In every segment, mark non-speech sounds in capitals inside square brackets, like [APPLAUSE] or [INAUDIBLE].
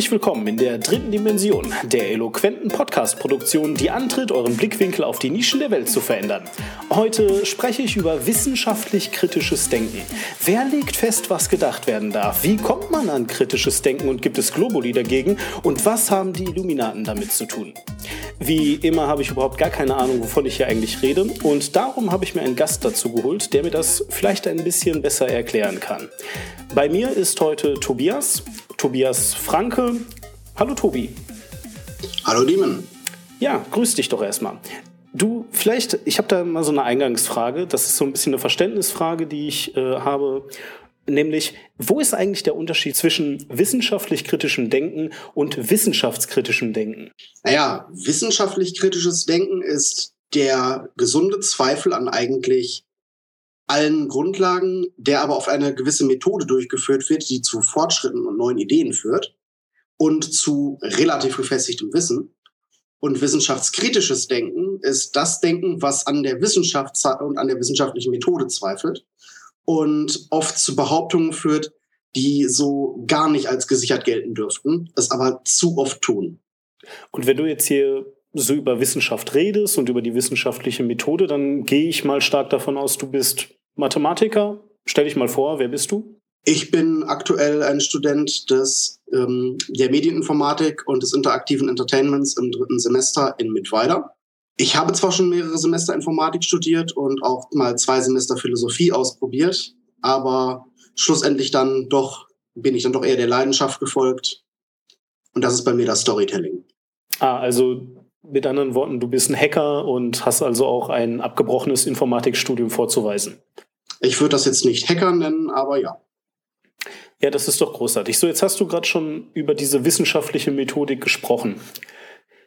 Herzlich willkommen in der dritten Dimension der eloquenten Podcast-Produktion, die antritt, euren Blickwinkel auf die Nischen der Welt zu verändern. Heute spreche ich über wissenschaftlich kritisches Denken. Wer legt fest, was gedacht werden darf? Wie kommt man an kritisches Denken und gibt es Globuli dagegen? Und was haben die Illuminaten damit zu tun? Wie immer habe ich überhaupt gar keine Ahnung, wovon ich hier eigentlich rede. Und darum habe ich mir einen Gast dazu geholt, der mir das vielleicht ein bisschen besser erklären kann. Bei mir ist heute Tobias. Tobias Franke. Hallo Tobi. Hallo Demon. Ja, grüß dich doch erstmal. Du, vielleicht, ich habe da mal so eine Eingangsfrage. Das ist so ein bisschen eine Verständnisfrage, die ich äh, habe. Nämlich, wo ist eigentlich der Unterschied zwischen wissenschaftlich kritischem Denken und wissenschaftskritischem Denken? Naja, wissenschaftlich kritisches Denken ist der gesunde Zweifel an eigentlich allen Grundlagen, der aber auf eine gewisse Methode durchgeführt wird, die zu Fortschritten und neuen Ideen führt und zu relativ gefestigtem Wissen. Und wissenschaftskritisches Denken ist das Denken, was an der Wissenschaft und an der wissenschaftlichen Methode zweifelt und oft zu Behauptungen führt, die so gar nicht als gesichert gelten dürften, es aber zu oft tun. Und wenn du jetzt hier so über Wissenschaft redest und über die wissenschaftliche Methode, dann gehe ich mal stark davon aus, du bist Mathematiker. Stell dich mal vor, wer bist du? Ich bin aktuell ein Student des, ähm, der Medieninformatik und des interaktiven Entertainments im dritten Semester in Mittweida. Ich habe zwar schon mehrere Semester Informatik studiert und auch mal zwei Semester Philosophie ausprobiert, aber schlussendlich dann doch bin ich dann doch eher der Leidenschaft gefolgt. Und das ist bei mir das Storytelling. Ah, also mit anderen Worten, du bist ein Hacker und hast also auch ein abgebrochenes Informatikstudium vorzuweisen. Ich würde das jetzt nicht Hacker nennen, aber ja. Ja, das ist doch großartig. So, jetzt hast du gerade schon über diese wissenschaftliche Methodik gesprochen.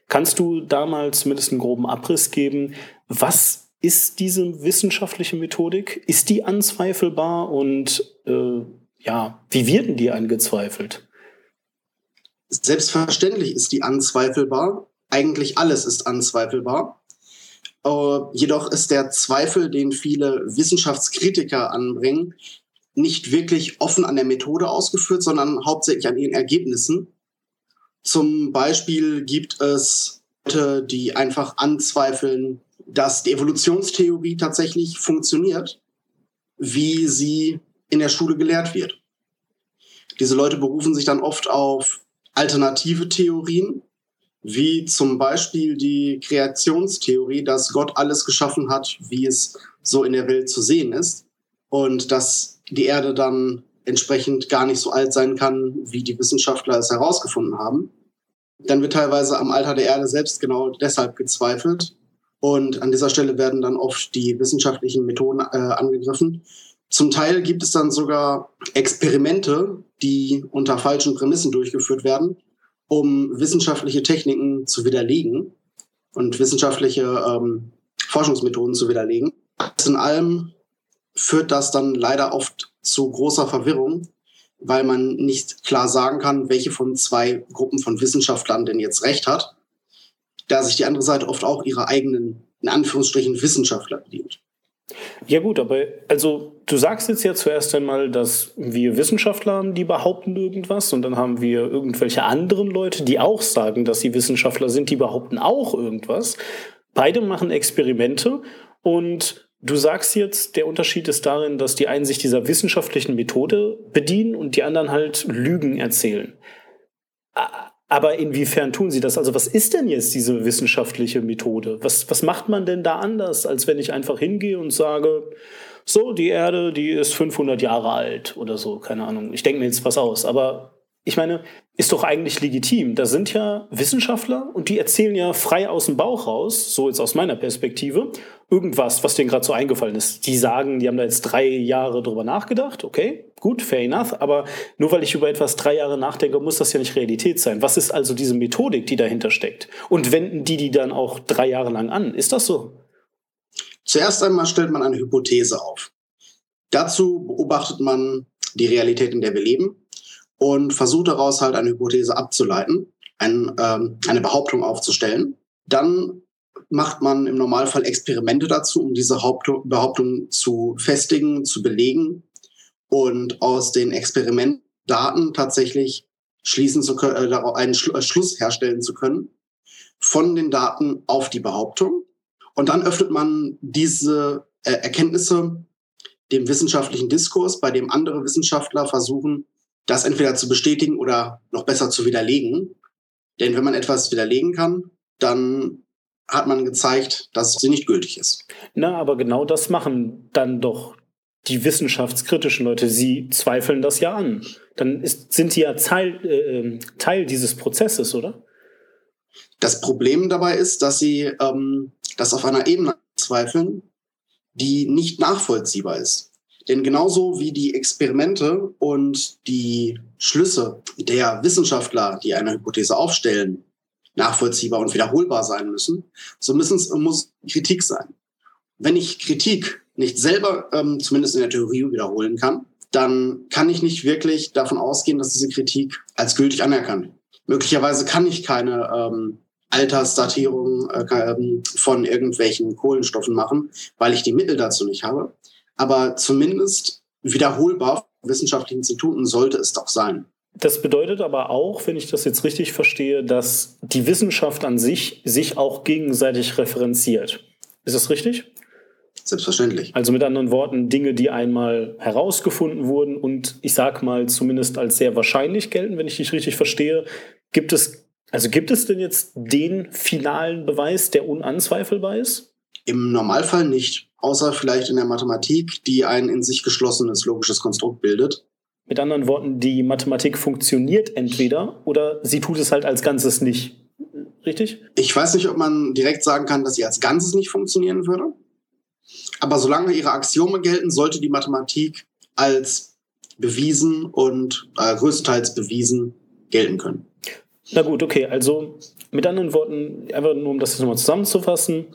Kannst du da mal zumindest einen groben Abriss geben? Was ist diese wissenschaftliche Methodik? Ist die anzweifelbar und äh, ja, wie werden die angezweifelt? Selbstverständlich ist die anzweifelbar. Eigentlich alles ist anzweifelbar. Uh, jedoch ist der Zweifel, den viele Wissenschaftskritiker anbringen, nicht wirklich offen an der Methode ausgeführt, sondern hauptsächlich an ihren Ergebnissen. Zum Beispiel gibt es Leute, die einfach anzweifeln, dass die Evolutionstheorie tatsächlich funktioniert, wie sie in der Schule gelehrt wird. Diese Leute berufen sich dann oft auf alternative Theorien, wie zum Beispiel die Kreationstheorie, dass Gott alles geschaffen hat, wie es so in der Welt zu sehen ist und dass die Erde dann entsprechend gar nicht so alt sein kann, wie die Wissenschaftler es herausgefunden haben. Dann wird teilweise am Alter der Erde selbst genau deshalb gezweifelt. Und an dieser Stelle werden dann oft die wissenschaftlichen Methoden äh, angegriffen. Zum Teil gibt es dann sogar Experimente, die unter falschen Prämissen durchgeführt werden um wissenschaftliche Techniken zu widerlegen und wissenschaftliche ähm, Forschungsmethoden zu widerlegen. Alles in allem führt das dann leider oft zu großer Verwirrung, weil man nicht klar sagen kann, welche von zwei Gruppen von Wissenschaftlern denn jetzt recht hat, da sich die andere Seite oft auch ihre eigenen, in Anführungsstrichen, Wissenschaftler bedient. Ja gut, aber also du sagst jetzt ja zuerst einmal, dass wir Wissenschaftler haben, die behaupten irgendwas und dann haben wir irgendwelche anderen Leute, die auch sagen, dass sie Wissenschaftler sind, die behaupten auch irgendwas. Beide machen Experimente und du sagst jetzt, der Unterschied ist darin, dass die einen sich dieser wissenschaftlichen Methode bedienen und die anderen halt Lügen erzählen. Aber inwiefern tun sie das? Also was ist denn jetzt diese wissenschaftliche Methode? Was, was macht man denn da anders, als wenn ich einfach hingehe und sage, so, die Erde, die ist 500 Jahre alt oder so, keine Ahnung. Ich denke mir jetzt was aus. Aber ich meine, ist doch eigentlich legitim. Da sind ja Wissenschaftler und die erzählen ja frei aus dem Bauch raus, so jetzt aus meiner Perspektive, irgendwas, was denen gerade so eingefallen ist. Die sagen, die haben da jetzt drei Jahre drüber nachgedacht, okay, gut, fair enough, aber nur weil ich über etwas drei Jahre nachdenke, muss das ja nicht Realität sein. Was ist also diese Methodik, die dahinter steckt? Und wenden die die dann auch drei Jahre lang an? Ist das so? Zuerst einmal stellt man eine Hypothese auf. Dazu beobachtet man die Realität, in der wir leben und versucht daraus halt eine Hypothese abzuleiten, ein, ähm, eine Behauptung aufzustellen. Dann macht man im Normalfall Experimente dazu, um diese Behauptung zu festigen, zu belegen und aus den Experimentdaten tatsächlich schließen zu können, äh, einen Schlu äh, Schluss herstellen zu können von den Daten auf die Behauptung. Und dann öffnet man diese äh, Erkenntnisse dem wissenschaftlichen Diskurs, bei dem andere Wissenschaftler versuchen, das entweder zu bestätigen oder noch besser zu widerlegen. Denn wenn man etwas widerlegen kann, dann hat man gezeigt, dass sie nicht gültig ist. Na, aber genau das machen dann doch die wissenschaftskritischen Leute. Sie zweifeln das ja an. Dann ist, sind sie ja Teil, äh, Teil dieses Prozesses, oder? Das Problem dabei ist, dass sie ähm, das auf einer Ebene zweifeln, die nicht nachvollziehbar ist. Denn genauso wie die Experimente und die Schlüsse der Wissenschaftler, die eine Hypothese aufstellen, nachvollziehbar und wiederholbar sein müssen, so müssen es, muss Kritik sein. Wenn ich Kritik nicht selber, ähm, zumindest in der Theorie, wiederholen kann, dann kann ich nicht wirklich davon ausgehen, dass diese Kritik als gültig anerkannt wird. Möglicherweise kann ich keine ähm, Altersdatierung äh, ähm, von irgendwelchen Kohlenstoffen machen, weil ich die Mittel dazu nicht habe. Aber zumindest wiederholbar wissenschaftlichen Instituten sollte es doch sein. Das bedeutet aber auch, wenn ich das jetzt richtig verstehe, dass die Wissenschaft an sich sich auch gegenseitig referenziert. Ist das richtig? Selbstverständlich. Also mit anderen Worten, Dinge, die einmal herausgefunden wurden und ich sag mal zumindest als sehr wahrscheinlich gelten, wenn ich dich richtig verstehe, gibt es, also gibt es denn jetzt den finalen Beweis, der unanzweifelbar ist? Im Normalfall nicht, außer vielleicht in der Mathematik, die ein in sich geschlossenes logisches Konstrukt bildet. Mit anderen Worten, die Mathematik funktioniert entweder oder sie tut es halt als Ganzes nicht. Richtig? Ich weiß nicht, ob man direkt sagen kann, dass sie als Ganzes nicht funktionieren würde. Aber solange ihre Axiome gelten, sollte die Mathematik als bewiesen und äh, größtenteils bewiesen gelten können. Na gut, okay. Also mit anderen Worten, einfach nur um das nochmal zusammenzufassen,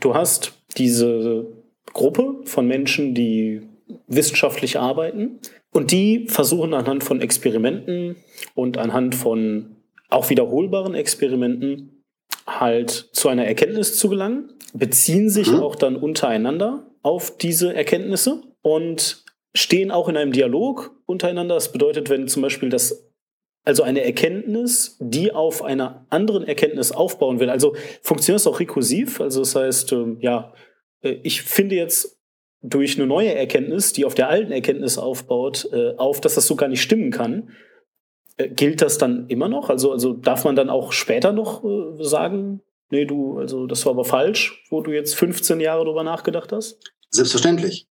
du hast diese Gruppe von Menschen, die wissenschaftlich arbeiten und die versuchen anhand von Experimenten und anhand von auch wiederholbaren Experimenten halt zu einer Erkenntnis zu gelangen, beziehen sich mhm. auch dann untereinander auf diese Erkenntnisse und stehen auch in einem Dialog untereinander. Das bedeutet, wenn zum Beispiel das also eine Erkenntnis, die auf einer anderen Erkenntnis aufbauen will. Also funktioniert es auch rekursiv. Also das heißt, ähm, ja, äh, ich finde jetzt durch eine neue Erkenntnis, die auf der alten Erkenntnis aufbaut, äh, auf, dass das so gar nicht stimmen kann. Äh, gilt das dann immer noch? Also, also darf man dann auch später noch sagen, nee, du, also das war aber falsch, wo du jetzt 15 Jahre drüber nachgedacht hast? Selbstverständlich.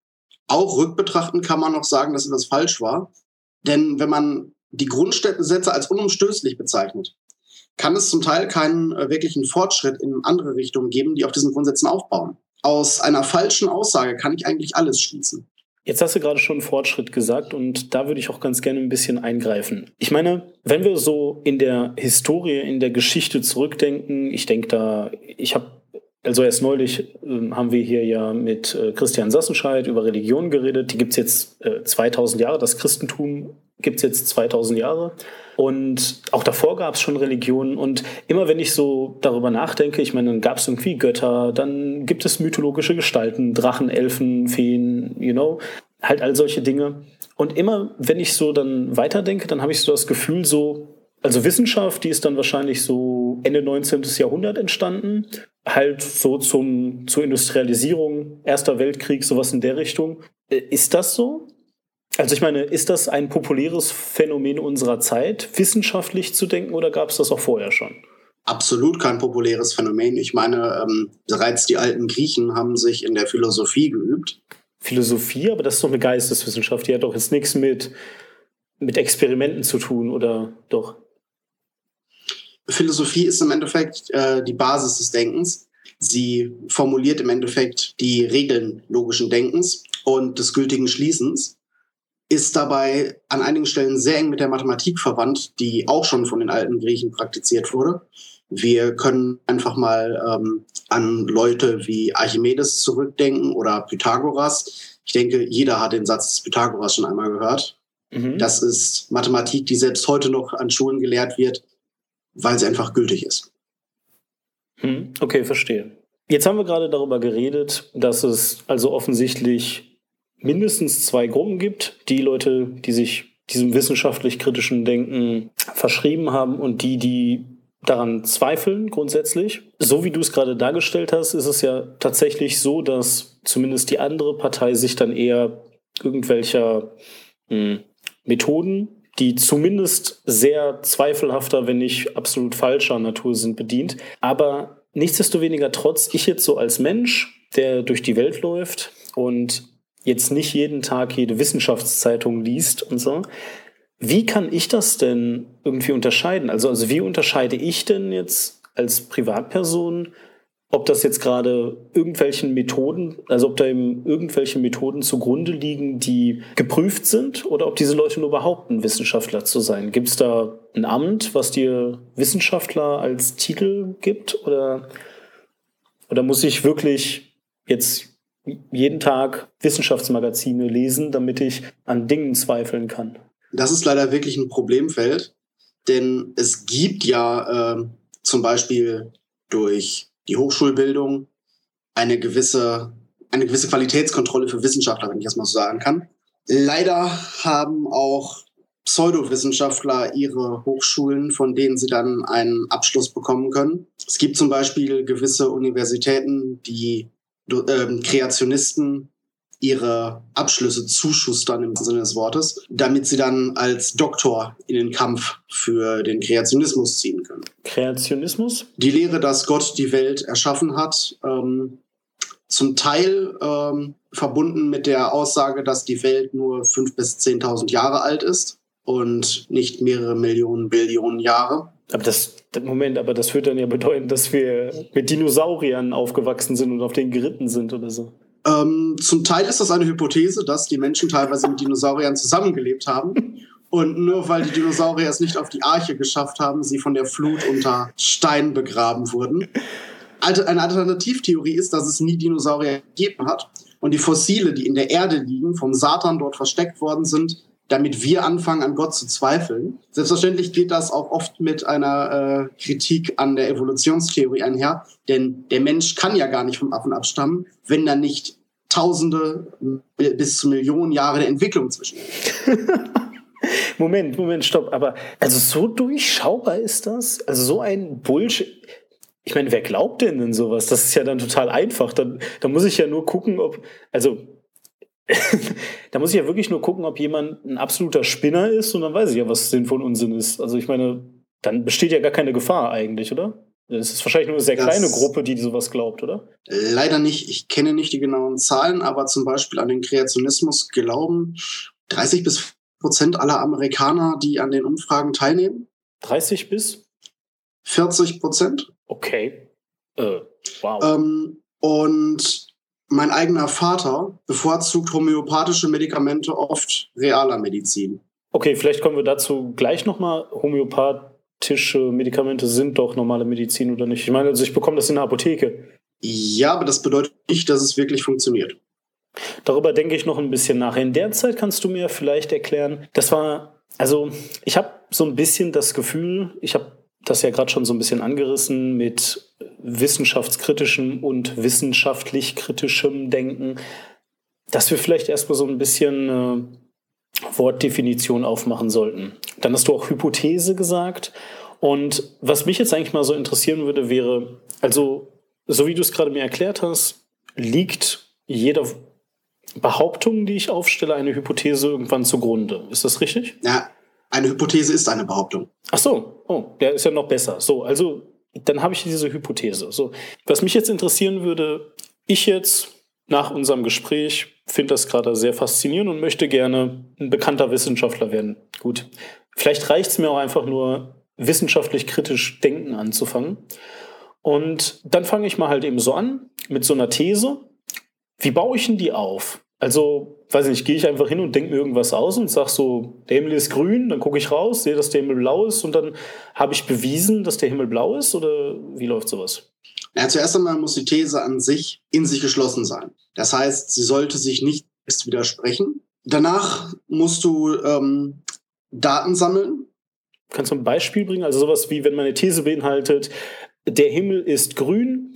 Auch rückbetrachtend kann man noch sagen, dass etwas falsch war. Denn wenn man die Grundsätze als unumstößlich bezeichnet, kann es zum Teil keinen äh, wirklichen Fortschritt in andere Richtungen geben, die auf diesen Grundsätzen aufbauen. Aus einer falschen Aussage kann ich eigentlich alles schließen. Jetzt hast du gerade schon Fortschritt gesagt und da würde ich auch ganz gerne ein bisschen eingreifen. Ich meine, wenn wir so in der Historie, in der Geschichte zurückdenken, ich denke da, ich habe also erst neulich äh, haben wir hier ja mit äh, Christian Sassenscheid über Religion geredet. Die gibt's jetzt äh, 2000 Jahre. Das Christentum gibt's jetzt 2000 Jahre. Und auch davor gab's schon Religionen. Und immer wenn ich so darüber nachdenke, ich meine, dann gab's irgendwie Götter, dann gibt es mythologische Gestalten, Drachen, Elfen, Feen, you know, halt all solche Dinge. Und immer wenn ich so dann weiterdenke, dann habe ich so das Gefühl, so, also Wissenschaft, die ist dann wahrscheinlich so Ende 19. Jahrhundert entstanden halt so zum, zur Industrialisierung, Erster Weltkrieg, sowas in der Richtung. Äh, ist das so? Also ich meine, ist das ein populäres Phänomen unserer Zeit, wissenschaftlich zu denken, oder gab es das auch vorher schon? Absolut kein populäres Phänomen. Ich meine, ähm, bereits die alten Griechen haben sich in der Philosophie geübt. Philosophie, aber das ist doch eine Geisteswissenschaft. Die hat doch jetzt nichts mit, mit Experimenten zu tun, oder doch? Philosophie ist im Endeffekt äh, die Basis des Denkens. Sie formuliert im Endeffekt die Regeln logischen Denkens und des gültigen Schließens, ist dabei an einigen Stellen sehr eng mit der Mathematik verwandt, die auch schon von den alten Griechen praktiziert wurde. Wir können einfach mal ähm, an Leute wie Archimedes zurückdenken oder Pythagoras. Ich denke, jeder hat den Satz des Pythagoras schon einmal gehört. Mhm. Das ist Mathematik, die selbst heute noch an Schulen gelehrt wird weil sie einfach gültig ist. Hm, okay, verstehe. Jetzt haben wir gerade darüber geredet, dass es also offensichtlich mindestens zwei Gruppen gibt. Die Leute, die sich diesem wissenschaftlich kritischen Denken verschrieben haben und die, die daran zweifeln grundsätzlich. So wie du es gerade dargestellt hast, ist es ja tatsächlich so, dass zumindest die andere Partei sich dann eher irgendwelcher mh, hm, Methoden, die zumindest sehr zweifelhafter, wenn nicht absolut falscher Natur sind, bedient. Aber nichtsdestoweniger trotz, ich jetzt so als Mensch, der durch die Welt läuft und jetzt nicht jeden Tag jede Wissenschaftszeitung liest und so, wie kann ich das denn irgendwie unterscheiden? Also, also wie unterscheide ich denn jetzt als Privatperson, ob das jetzt gerade irgendwelchen Methoden, also ob da eben irgendwelche Methoden zugrunde liegen, die geprüft sind oder ob diese Leute nur behaupten, Wissenschaftler zu sein? Gibt es da ein Amt, was dir Wissenschaftler als Titel gibt oder, oder muss ich wirklich jetzt jeden Tag Wissenschaftsmagazine lesen, damit ich an Dingen zweifeln kann? Das ist leider wirklich ein Problemfeld, denn es gibt ja äh, zum Beispiel durch die Hochschulbildung eine gewisse, eine gewisse Qualitätskontrolle für Wissenschaftler, wenn ich das mal so sagen kann. Leider haben auch Pseudowissenschaftler ihre Hochschulen, von denen sie dann einen Abschluss bekommen können. Es gibt zum Beispiel gewisse Universitäten, die äh, Kreationisten ihre Abschlüsse zuschustern im Sinne des Wortes, damit sie dann als Doktor in den Kampf für den Kreationismus ziehen können. Kreationismus? Die Lehre, dass Gott die Welt erschaffen hat, ähm, zum Teil ähm, verbunden mit der Aussage, dass die Welt nur 5.000 bis 10.000 Jahre alt ist und nicht mehrere Millionen, Billionen Jahre. Aber das, Moment, aber das würde dann ja bedeuten, dass wir mit Dinosauriern aufgewachsen sind und auf denen geritten sind oder so. Ähm, zum Teil ist das eine Hypothese, dass die Menschen teilweise mit Dinosauriern zusammengelebt haben. [LAUGHS] Und nur weil die Dinosaurier es nicht auf die Arche geschafft haben, sie von der Flut unter Stein begraben wurden. Eine Alternativtheorie ist, dass es nie Dinosaurier gegeben hat und die Fossile, die in der Erde liegen, vom Satan dort versteckt worden sind, damit wir anfangen, an Gott zu zweifeln. Selbstverständlich geht das auch oft mit einer äh, Kritik an der Evolutionstheorie einher, denn der Mensch kann ja gar nicht vom Affen abstammen, wenn da nicht Tausende bis zu Millionen Jahre der Entwicklung zwischen. [LAUGHS] Moment, Moment, stopp. Aber also so durchschaubar ist das? Also so ein Bullshit. Ich meine, wer glaubt denn denn sowas? Das ist ja dann total einfach. Dann, dann muss ich ja nur gucken, ob, also [LAUGHS] da muss ich ja wirklich nur gucken, ob jemand ein absoluter Spinner ist und dann weiß ich ja, was Sinn von Unsinn ist. Also ich meine, dann besteht ja gar keine Gefahr eigentlich, oder? Es ist wahrscheinlich nur eine sehr das kleine Gruppe, die sowas glaubt, oder? Leider nicht. Ich kenne nicht die genauen Zahlen, aber zum Beispiel an den Kreationismus glauben 30 bis Prozent aller Amerikaner, die an den Umfragen teilnehmen. 30 bis? 40 Prozent. Okay. Äh, wow. Ähm, und mein eigener Vater bevorzugt homöopathische Medikamente oft realer Medizin. Okay, vielleicht kommen wir dazu gleich nochmal. Homöopathische Medikamente sind doch normale Medizin oder nicht? Ich meine, also ich bekomme das in der Apotheke. Ja, aber das bedeutet nicht, dass es wirklich funktioniert. Darüber denke ich noch ein bisschen nach. In der Zeit kannst du mir vielleicht erklären, das war, also ich habe so ein bisschen das Gefühl, ich habe das ja gerade schon so ein bisschen angerissen mit wissenschaftskritischem und wissenschaftlich kritischem Denken, dass wir vielleicht erstmal so ein bisschen äh, Wortdefinition aufmachen sollten. Dann hast du auch Hypothese gesagt. Und was mich jetzt eigentlich mal so interessieren würde, wäre, also, so wie du es gerade mir erklärt hast, liegt jeder Behauptung, die ich aufstelle, eine Hypothese irgendwann zugrunde. Ist das richtig? Ja, eine Hypothese ist eine Behauptung. Ach so, oh, der ist ja noch besser. So, also dann habe ich diese Hypothese. So, was mich jetzt interessieren würde, ich jetzt nach unserem Gespräch finde das gerade sehr faszinierend und möchte gerne ein bekannter Wissenschaftler werden. Gut, vielleicht reicht es mir auch einfach nur wissenschaftlich kritisch denken anzufangen. Und dann fange ich mal halt eben so an mit so einer These. Wie baue ich denn die auf? Also, weiß nicht, gehe ich einfach hin und denke mir irgendwas aus und sage so, der Himmel ist grün, dann gucke ich raus, sehe, dass der Himmel blau ist und dann habe ich bewiesen, dass der Himmel blau ist oder wie läuft sowas? Ja, zuerst einmal muss die These an sich in sich geschlossen sein. Das heißt, sie sollte sich nicht selbst widersprechen. Danach musst du ähm, Daten sammeln. Kannst du ein Beispiel bringen? Also sowas wie, wenn meine These beinhaltet, der Himmel ist grün,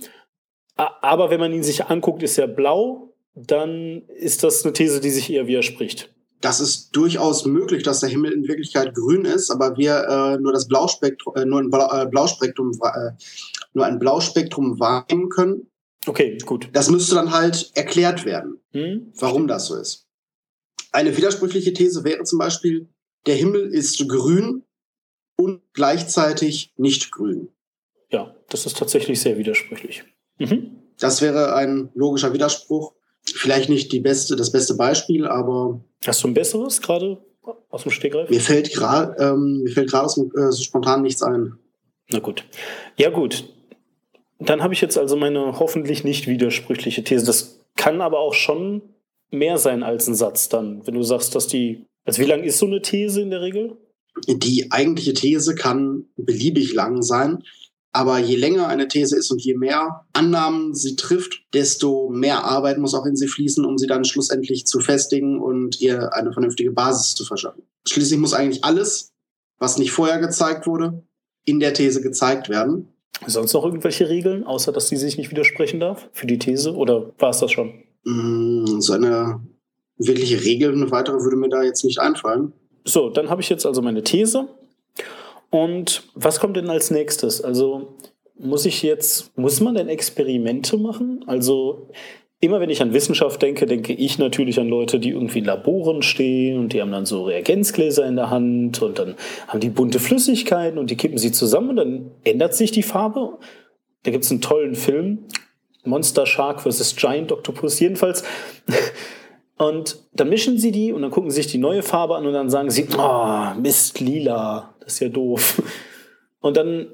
aber wenn man ihn sich anguckt, ist er blau dann ist das eine These, die sich eher widerspricht. das ist durchaus möglich, dass der Himmel in Wirklichkeit grün ist, aber wir äh, nur das Blauspektrum, äh, nur ein Blau, äh, Blauspektrum, äh, nur ein Blauspektrum wahrnehmen können. Okay, gut. Das müsste dann halt erklärt werden, hm? warum das so ist. Eine widersprüchliche These wäre zum Beispiel, der Himmel ist grün und gleichzeitig nicht grün. Ja, das ist tatsächlich sehr widersprüchlich. Mhm. Das wäre ein logischer Widerspruch. Vielleicht nicht die beste, das beste Beispiel, aber. Hast du ein besseres gerade aus dem Stegreif? Mir fällt gerade ähm, mir fällt gerade äh, so spontan nichts ein. Na gut. Ja, gut. Dann habe ich jetzt also meine hoffentlich nicht widersprüchliche These. Das kann aber auch schon mehr sein als ein Satz dann, wenn du sagst, dass die. Also wie lang ist so eine These in der Regel? Die eigentliche These kann beliebig lang sein. Aber je länger eine These ist und je mehr Annahmen sie trifft, desto mehr Arbeit muss auch in sie fließen, um sie dann schlussendlich zu festigen und ihr eine vernünftige Basis zu verschaffen. Schließlich muss eigentlich alles, was nicht vorher gezeigt wurde, in der These gezeigt werden. Sonst noch irgendwelche Regeln, außer dass sie sich nicht widersprechen darf für die These? Oder war es das schon? Mm, so eine wirkliche Regel, eine weitere würde mir da jetzt nicht einfallen. So, dann habe ich jetzt also meine These und was kommt denn als nächstes? Also muss ich jetzt, muss man denn Experimente machen? Also immer wenn ich an Wissenschaft denke, denke ich natürlich an Leute, die irgendwie in Laboren stehen und die haben dann so Reagenzgläser in der Hand und dann haben die bunte Flüssigkeiten und die kippen sie zusammen und dann ändert sich die Farbe. Da gibt es einen tollen Film, Monster Shark vs. Giant Octopus. Jedenfalls Und dann mischen sie die und dann gucken sie sich die neue Farbe an und dann sagen sie, oh, Mist, lila, das ist ja doof. [LAUGHS] Und dann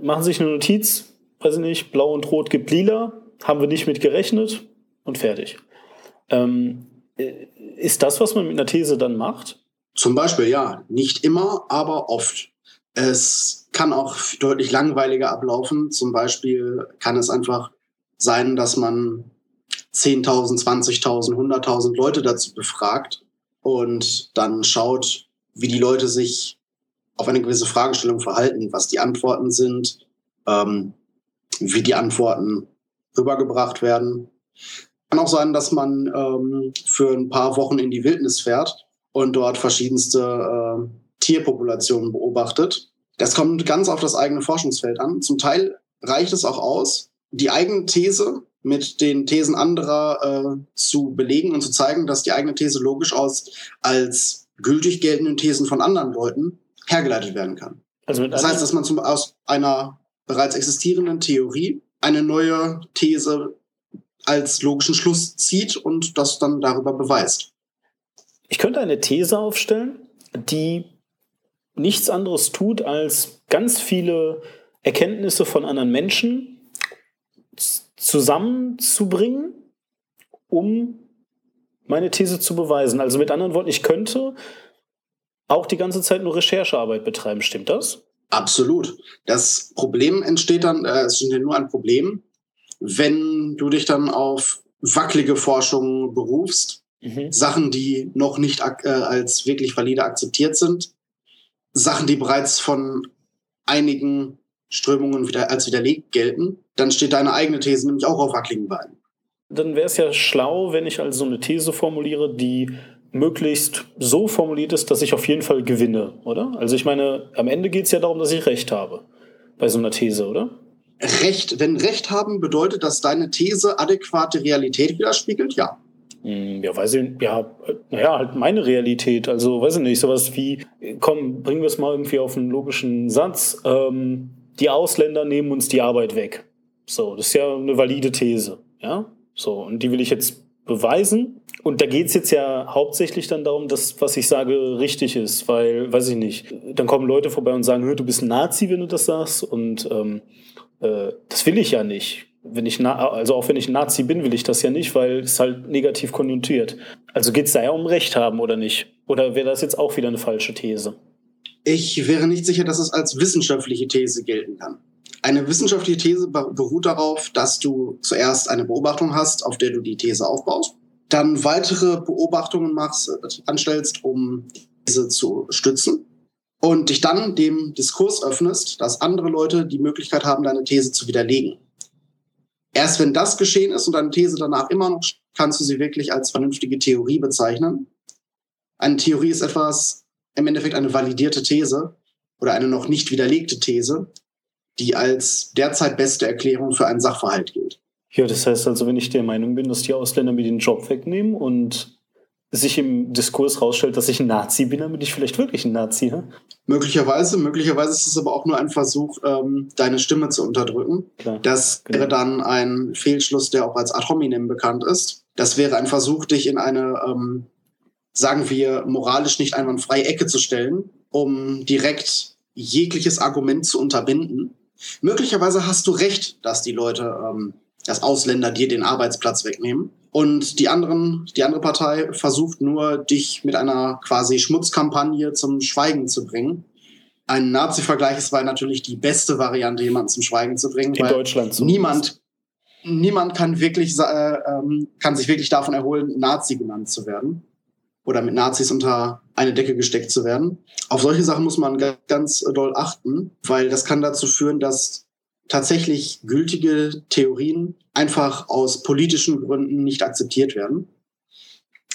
machen sie sich eine Notiz, weiß ich nicht, blau und rot gibt lila, haben wir nicht mit gerechnet und fertig. Ähm, äh, ist das, was man mit einer These dann macht? Zum Beispiel ja, nicht immer, aber oft. Es kann auch deutlich langweiliger ablaufen. Zum Beispiel kann es einfach sein, dass man 10.000, 20.000, 100.000 Leute dazu befragt und dann schaut, wie die Leute sich auf eine gewisse Fragestellung verhalten, was die Antworten sind, ähm, wie die Antworten rübergebracht werden. Kann auch sein, dass man ähm, für ein paar Wochen in die Wildnis fährt und dort verschiedenste äh, Tierpopulationen beobachtet. Das kommt ganz auf das eigene Forschungsfeld an. Zum Teil reicht es auch aus, die eigene These mit den Thesen anderer äh, zu belegen und zu zeigen, dass die eigene These logisch aus als gültig geltenden Thesen von anderen Leuten hergeleitet werden kann. Also das heißt, dass man zum, aus einer bereits existierenden Theorie eine neue These als logischen Schluss zieht und das dann darüber beweist. Ich könnte eine These aufstellen, die nichts anderes tut, als ganz viele Erkenntnisse von anderen Menschen zusammenzubringen, um meine These zu beweisen. Also mit anderen Worten, ich könnte auch die ganze Zeit nur Recherchearbeit betreiben. Stimmt das? Absolut. Das Problem entsteht dann, äh, es ist ja nur ein Problem, wenn du dich dann auf wackelige Forschung berufst, mhm. Sachen, die noch nicht äh, als wirklich valide akzeptiert sind, Sachen, die bereits von einigen Strömungen wieder als widerlegt gelten, dann steht deine eigene These nämlich auch auf wackeligen Beinen. Dann wäre es ja schlau, wenn ich also eine These formuliere, die möglichst so formuliert ist, dass ich auf jeden Fall gewinne, oder? Also ich meine, am Ende geht es ja darum, dass ich Recht habe bei so einer These, oder? Recht, wenn Recht haben bedeutet, dass deine These adäquate Realität widerspiegelt, ja. Hm, ja, weiß ich, ja, naja, halt meine Realität. Also, weiß ich nicht, sowas wie, komm, bringen wir es mal irgendwie auf einen logischen Satz. Ähm, die Ausländer nehmen uns die Arbeit weg. So, das ist ja eine valide These. Ja, so, und die will ich jetzt beweisen. Und da geht es jetzt ja hauptsächlich dann darum, dass, was ich sage, richtig ist, weil, weiß ich nicht, dann kommen Leute vorbei und sagen, du bist ein Nazi, wenn du das sagst. Und ähm, äh, das will ich ja nicht. Wenn ich also auch wenn ich ein Nazi bin, will ich das ja nicht, weil es halt negativ konjunktiert. Also geht es da ja um Recht haben oder nicht? Oder wäre das jetzt auch wieder eine falsche These? Ich wäre nicht sicher, dass es als wissenschaftliche These gelten kann. Eine wissenschaftliche These beruht darauf, dass du zuerst eine Beobachtung hast, auf der du die These aufbaust, dann weitere Beobachtungen machst, äh, anstellst, um diese zu stützen und dich dann dem Diskurs öffnest, dass andere Leute die Möglichkeit haben, deine These zu widerlegen. Erst wenn das geschehen ist und deine These danach immer noch, kannst du sie wirklich als vernünftige Theorie bezeichnen Eine Theorie ist etwas, im Endeffekt eine validierte These oder eine noch nicht widerlegte These, die als derzeit beste Erklärung für einen Sachverhalt gilt. Ja, das heißt also, wenn ich der Meinung bin, dass die Ausländer mir den Job wegnehmen und sich im Diskurs rausstellt, dass ich ein Nazi bin, dann bin ich vielleicht wirklich ein Nazi. Ne? Möglicherweise, möglicherweise ist es aber auch nur ein Versuch, ähm, deine Stimme zu unterdrücken. Klar, das genau. wäre dann ein Fehlschluss, der auch als ad hominem bekannt ist. Das wäre ein Versuch, dich in eine, ähm, sagen wir, moralisch nicht einwandfreie Ecke zu stellen, um direkt jegliches Argument zu unterbinden. Möglicherweise hast du recht, dass die Leute, ähm, dass Ausländer dir den Arbeitsplatz wegnehmen. Und die anderen, die andere Partei versucht nur, dich mit einer quasi Schmutzkampagne zum Schweigen zu bringen. Ein Nazi-Vergleich ist weil natürlich die beste Variante, jemanden zum Schweigen zu bringen. In Deutschland so. Niemand, niemand kann wirklich, äh, ähm, kann sich wirklich davon erholen, Nazi genannt zu werden. Oder mit Nazis unter eine Decke gesteckt zu werden. Auf solche Sachen muss man ganz doll achten, weil das kann dazu führen, dass tatsächlich gültige Theorien einfach aus politischen Gründen nicht akzeptiert werden.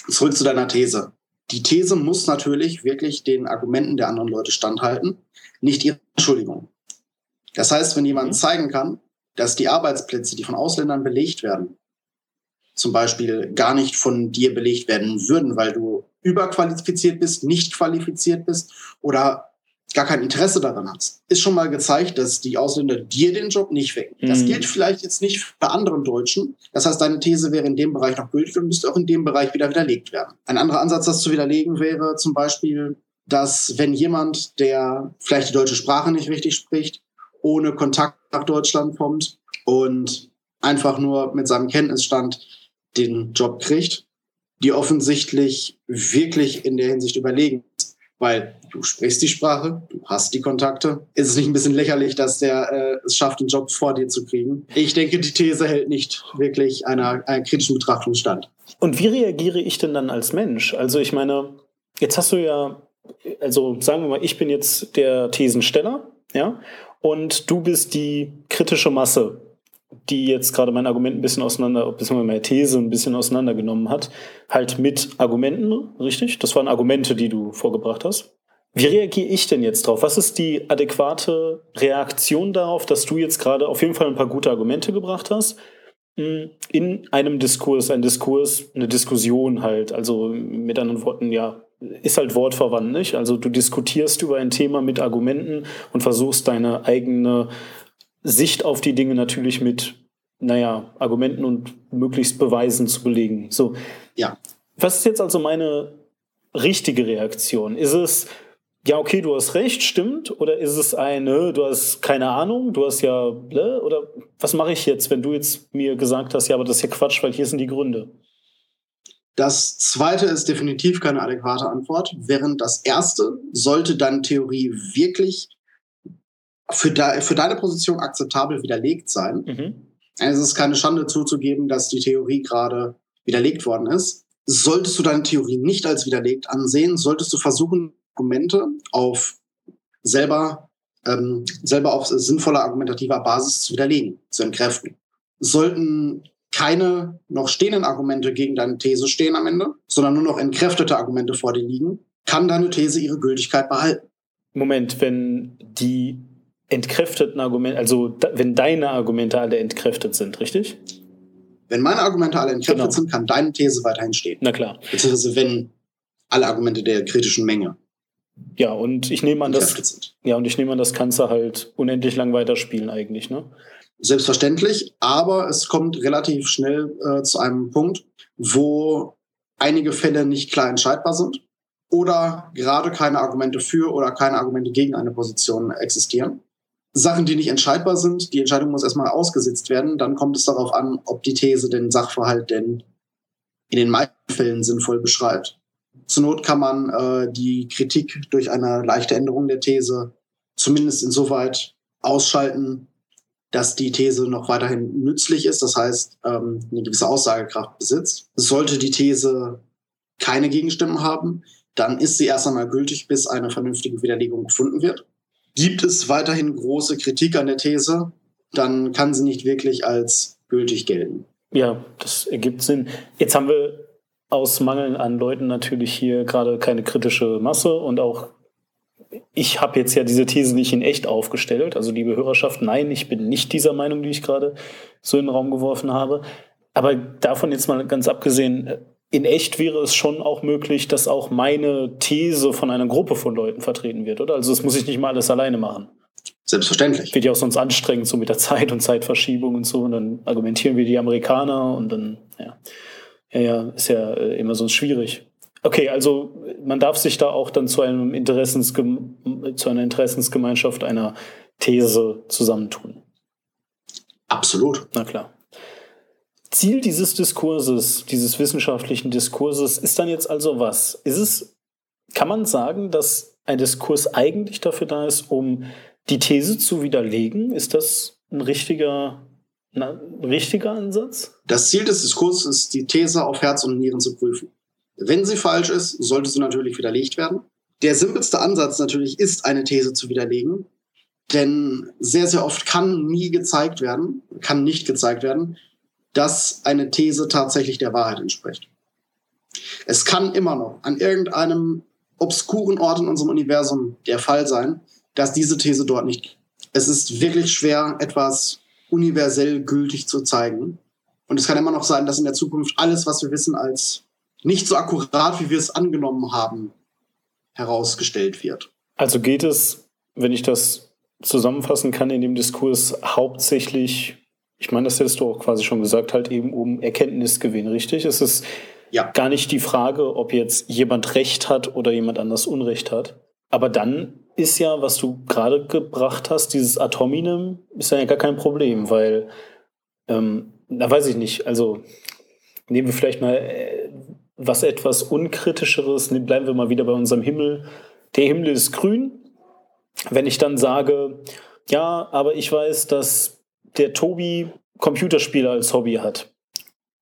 Zurück zu deiner These. Die These muss natürlich wirklich den Argumenten der anderen Leute standhalten, nicht ihre Entschuldigung. Das heißt, wenn jemand mhm. zeigen kann, dass die Arbeitsplätze, die von Ausländern belegt werden, zum Beispiel gar nicht von dir belegt werden würden, weil du überqualifiziert bist, nicht qualifiziert bist oder gar kein Interesse daran hast, ist schon mal gezeigt, dass die Ausländer dir den Job nicht wegnehmen. Das mhm. gilt vielleicht jetzt nicht für anderen Deutschen. Das heißt, deine These wäre in dem Bereich noch gültig und müsste auch in dem Bereich wieder widerlegt werden. Ein anderer Ansatz, das zu widerlegen, wäre zum Beispiel, dass wenn jemand, der vielleicht die deutsche Sprache nicht richtig spricht, ohne Kontakt nach Deutschland kommt und einfach nur mit seinem Kenntnisstand den Job kriegt, die offensichtlich wirklich in der Hinsicht überlegen weil du sprichst die Sprache, du hast die Kontakte. Ist es nicht ein bisschen lächerlich, dass der äh, es schafft, einen Job vor dir zu kriegen? Ich denke, die These hält nicht wirklich einer, einer kritischen Betrachtung stand. Und wie reagiere ich denn dann als Mensch? Also ich meine, jetzt hast du ja, also sagen wir mal, ich bin jetzt der Thesensteller, ja, und du bist die kritische Masse die jetzt gerade mein Argument ein bisschen auseinander, beziehungsweise meine These ein bisschen auseinandergenommen hat, halt mit Argumenten, richtig? Das waren Argumente, die du vorgebracht hast. Wie reagiere ich denn jetzt drauf? Was ist die adäquate Reaktion darauf, dass du jetzt gerade auf jeden Fall ein paar gute Argumente gebracht hast? Hm, in einem Diskurs, ein Diskurs, eine Diskussion halt, also mit anderen Worten, ja, ist halt wortverwandt, nicht? Also du diskutierst über ein Thema mit Argumenten und versuchst deine eigene Sicht auf die Dinge natürlich mit, naja, Argumenten und möglichst Beweisen zu belegen. So. Ja. Was ist jetzt also meine richtige Reaktion? Ist es, ja, okay, du hast recht, stimmt? Oder ist es eine, du hast keine Ahnung, du hast ja, oder was mache ich jetzt, wenn du jetzt mir gesagt hast, ja, aber das ist ja Quatsch, weil hier sind die Gründe? Das zweite ist definitiv keine adäquate Antwort, während das erste sollte deine Theorie wirklich für, de, für deine Position akzeptabel widerlegt sein. Mhm. Es ist keine Schande zuzugeben, dass die Theorie gerade widerlegt worden ist. Solltest du deine Theorie nicht als widerlegt ansehen, solltest du versuchen, Argumente auf selber, ähm, selber auf sinnvoller argumentativer Basis zu widerlegen, zu entkräften. Sollten keine noch stehenden Argumente gegen deine These stehen am Ende, sondern nur noch entkräftete Argumente vor dir liegen, kann deine These ihre Gültigkeit behalten. Moment, wenn die entkräfteten Argumente, also wenn deine Argumente alle entkräftet sind, richtig? Wenn meine Argumente alle entkräftet genau. sind, kann deine These weiterhin stehen. Na klar. Beziehungsweise wenn alle Argumente der kritischen Menge. Ja, und ich nehme an, das, sind. ja, und ich nehme an, das kannst du halt unendlich lang weiterspielen eigentlich, ne? Selbstverständlich, aber es kommt relativ schnell äh, zu einem Punkt, wo einige Fälle nicht klar entscheidbar sind oder gerade keine Argumente für oder keine Argumente gegen eine Position existieren. Sachen, die nicht entscheidbar sind. Die Entscheidung muss erstmal ausgesetzt werden. Dann kommt es darauf an, ob die These den Sachverhalt denn in den meisten Fällen sinnvoll beschreibt. Zur Not kann man äh, die Kritik durch eine leichte Änderung der These zumindest insoweit ausschalten, dass die These noch weiterhin nützlich ist, das heißt ähm, eine gewisse Aussagekraft besitzt. Sollte die These keine Gegenstimmen haben, dann ist sie erst einmal gültig, bis eine vernünftige Widerlegung gefunden wird. Gibt es weiterhin große Kritik an der These, dann kann sie nicht wirklich als gültig gelten. Ja, das ergibt Sinn. Jetzt haben wir aus Mangel an Leuten natürlich hier gerade keine kritische Masse und auch ich habe jetzt ja diese These nicht in echt aufgestellt. Also liebe Hörerschaft, nein, ich bin nicht dieser Meinung, die ich gerade so in den Raum geworfen habe. Aber davon jetzt mal ganz abgesehen, in echt wäre es schon auch möglich, dass auch meine These von einer Gruppe von Leuten vertreten wird, oder? Also das muss ich nicht mal alles alleine machen. Selbstverständlich. Wird ja auch sonst anstrengend, so mit der Zeit und Zeitverschiebung und so. Und dann argumentieren wir die Amerikaner und dann, ja. Ja, ja, ist ja äh, immer so schwierig. Okay, also man darf sich da auch dann zu einem Interessensgeme zu einer Interessensgemeinschaft einer These zusammentun. Absolut. Na klar. Ziel dieses Diskurses, dieses wissenschaftlichen Diskurses ist dann jetzt also was? Ist es, kann man sagen, dass ein Diskurs eigentlich dafür da ist, um die These zu widerlegen? Ist das ein richtiger, ein richtiger Ansatz? Das Ziel des Diskurses ist, die These auf Herz und Nieren zu prüfen. Wenn sie falsch ist, sollte sie natürlich widerlegt werden. Der simpelste Ansatz natürlich ist, eine These zu widerlegen. Denn sehr, sehr oft kann nie gezeigt werden, kann nicht gezeigt werden, dass eine These tatsächlich der Wahrheit entspricht. Es kann immer noch an irgendeinem obskuren Ort in unserem Universum der Fall sein, dass diese These dort nicht. Es ist wirklich schwer, etwas universell gültig zu zeigen. Und es kann immer noch sein, dass in der Zukunft alles, was wir wissen, als nicht so akkurat, wie wir es angenommen haben, herausgestellt wird. Also geht es, wenn ich das zusammenfassen kann, in dem Diskurs hauptsächlich, ich meine, das hättest du auch quasi schon gesagt, halt eben um Erkenntnisgewinn, richtig? Es ist ja. gar nicht die Frage, ob jetzt jemand Recht hat oder jemand anders Unrecht hat. Aber dann ist ja, was du gerade gebracht hast, dieses Atominem, ist ja gar kein Problem, weil, ähm, da weiß ich nicht, also nehmen wir vielleicht mal äh, was etwas Unkritischeres, bleiben wir mal wieder bei unserem Himmel. Der Himmel ist grün. Wenn ich dann sage, ja, aber ich weiß, dass der Tobi Computerspiele als Hobby hat.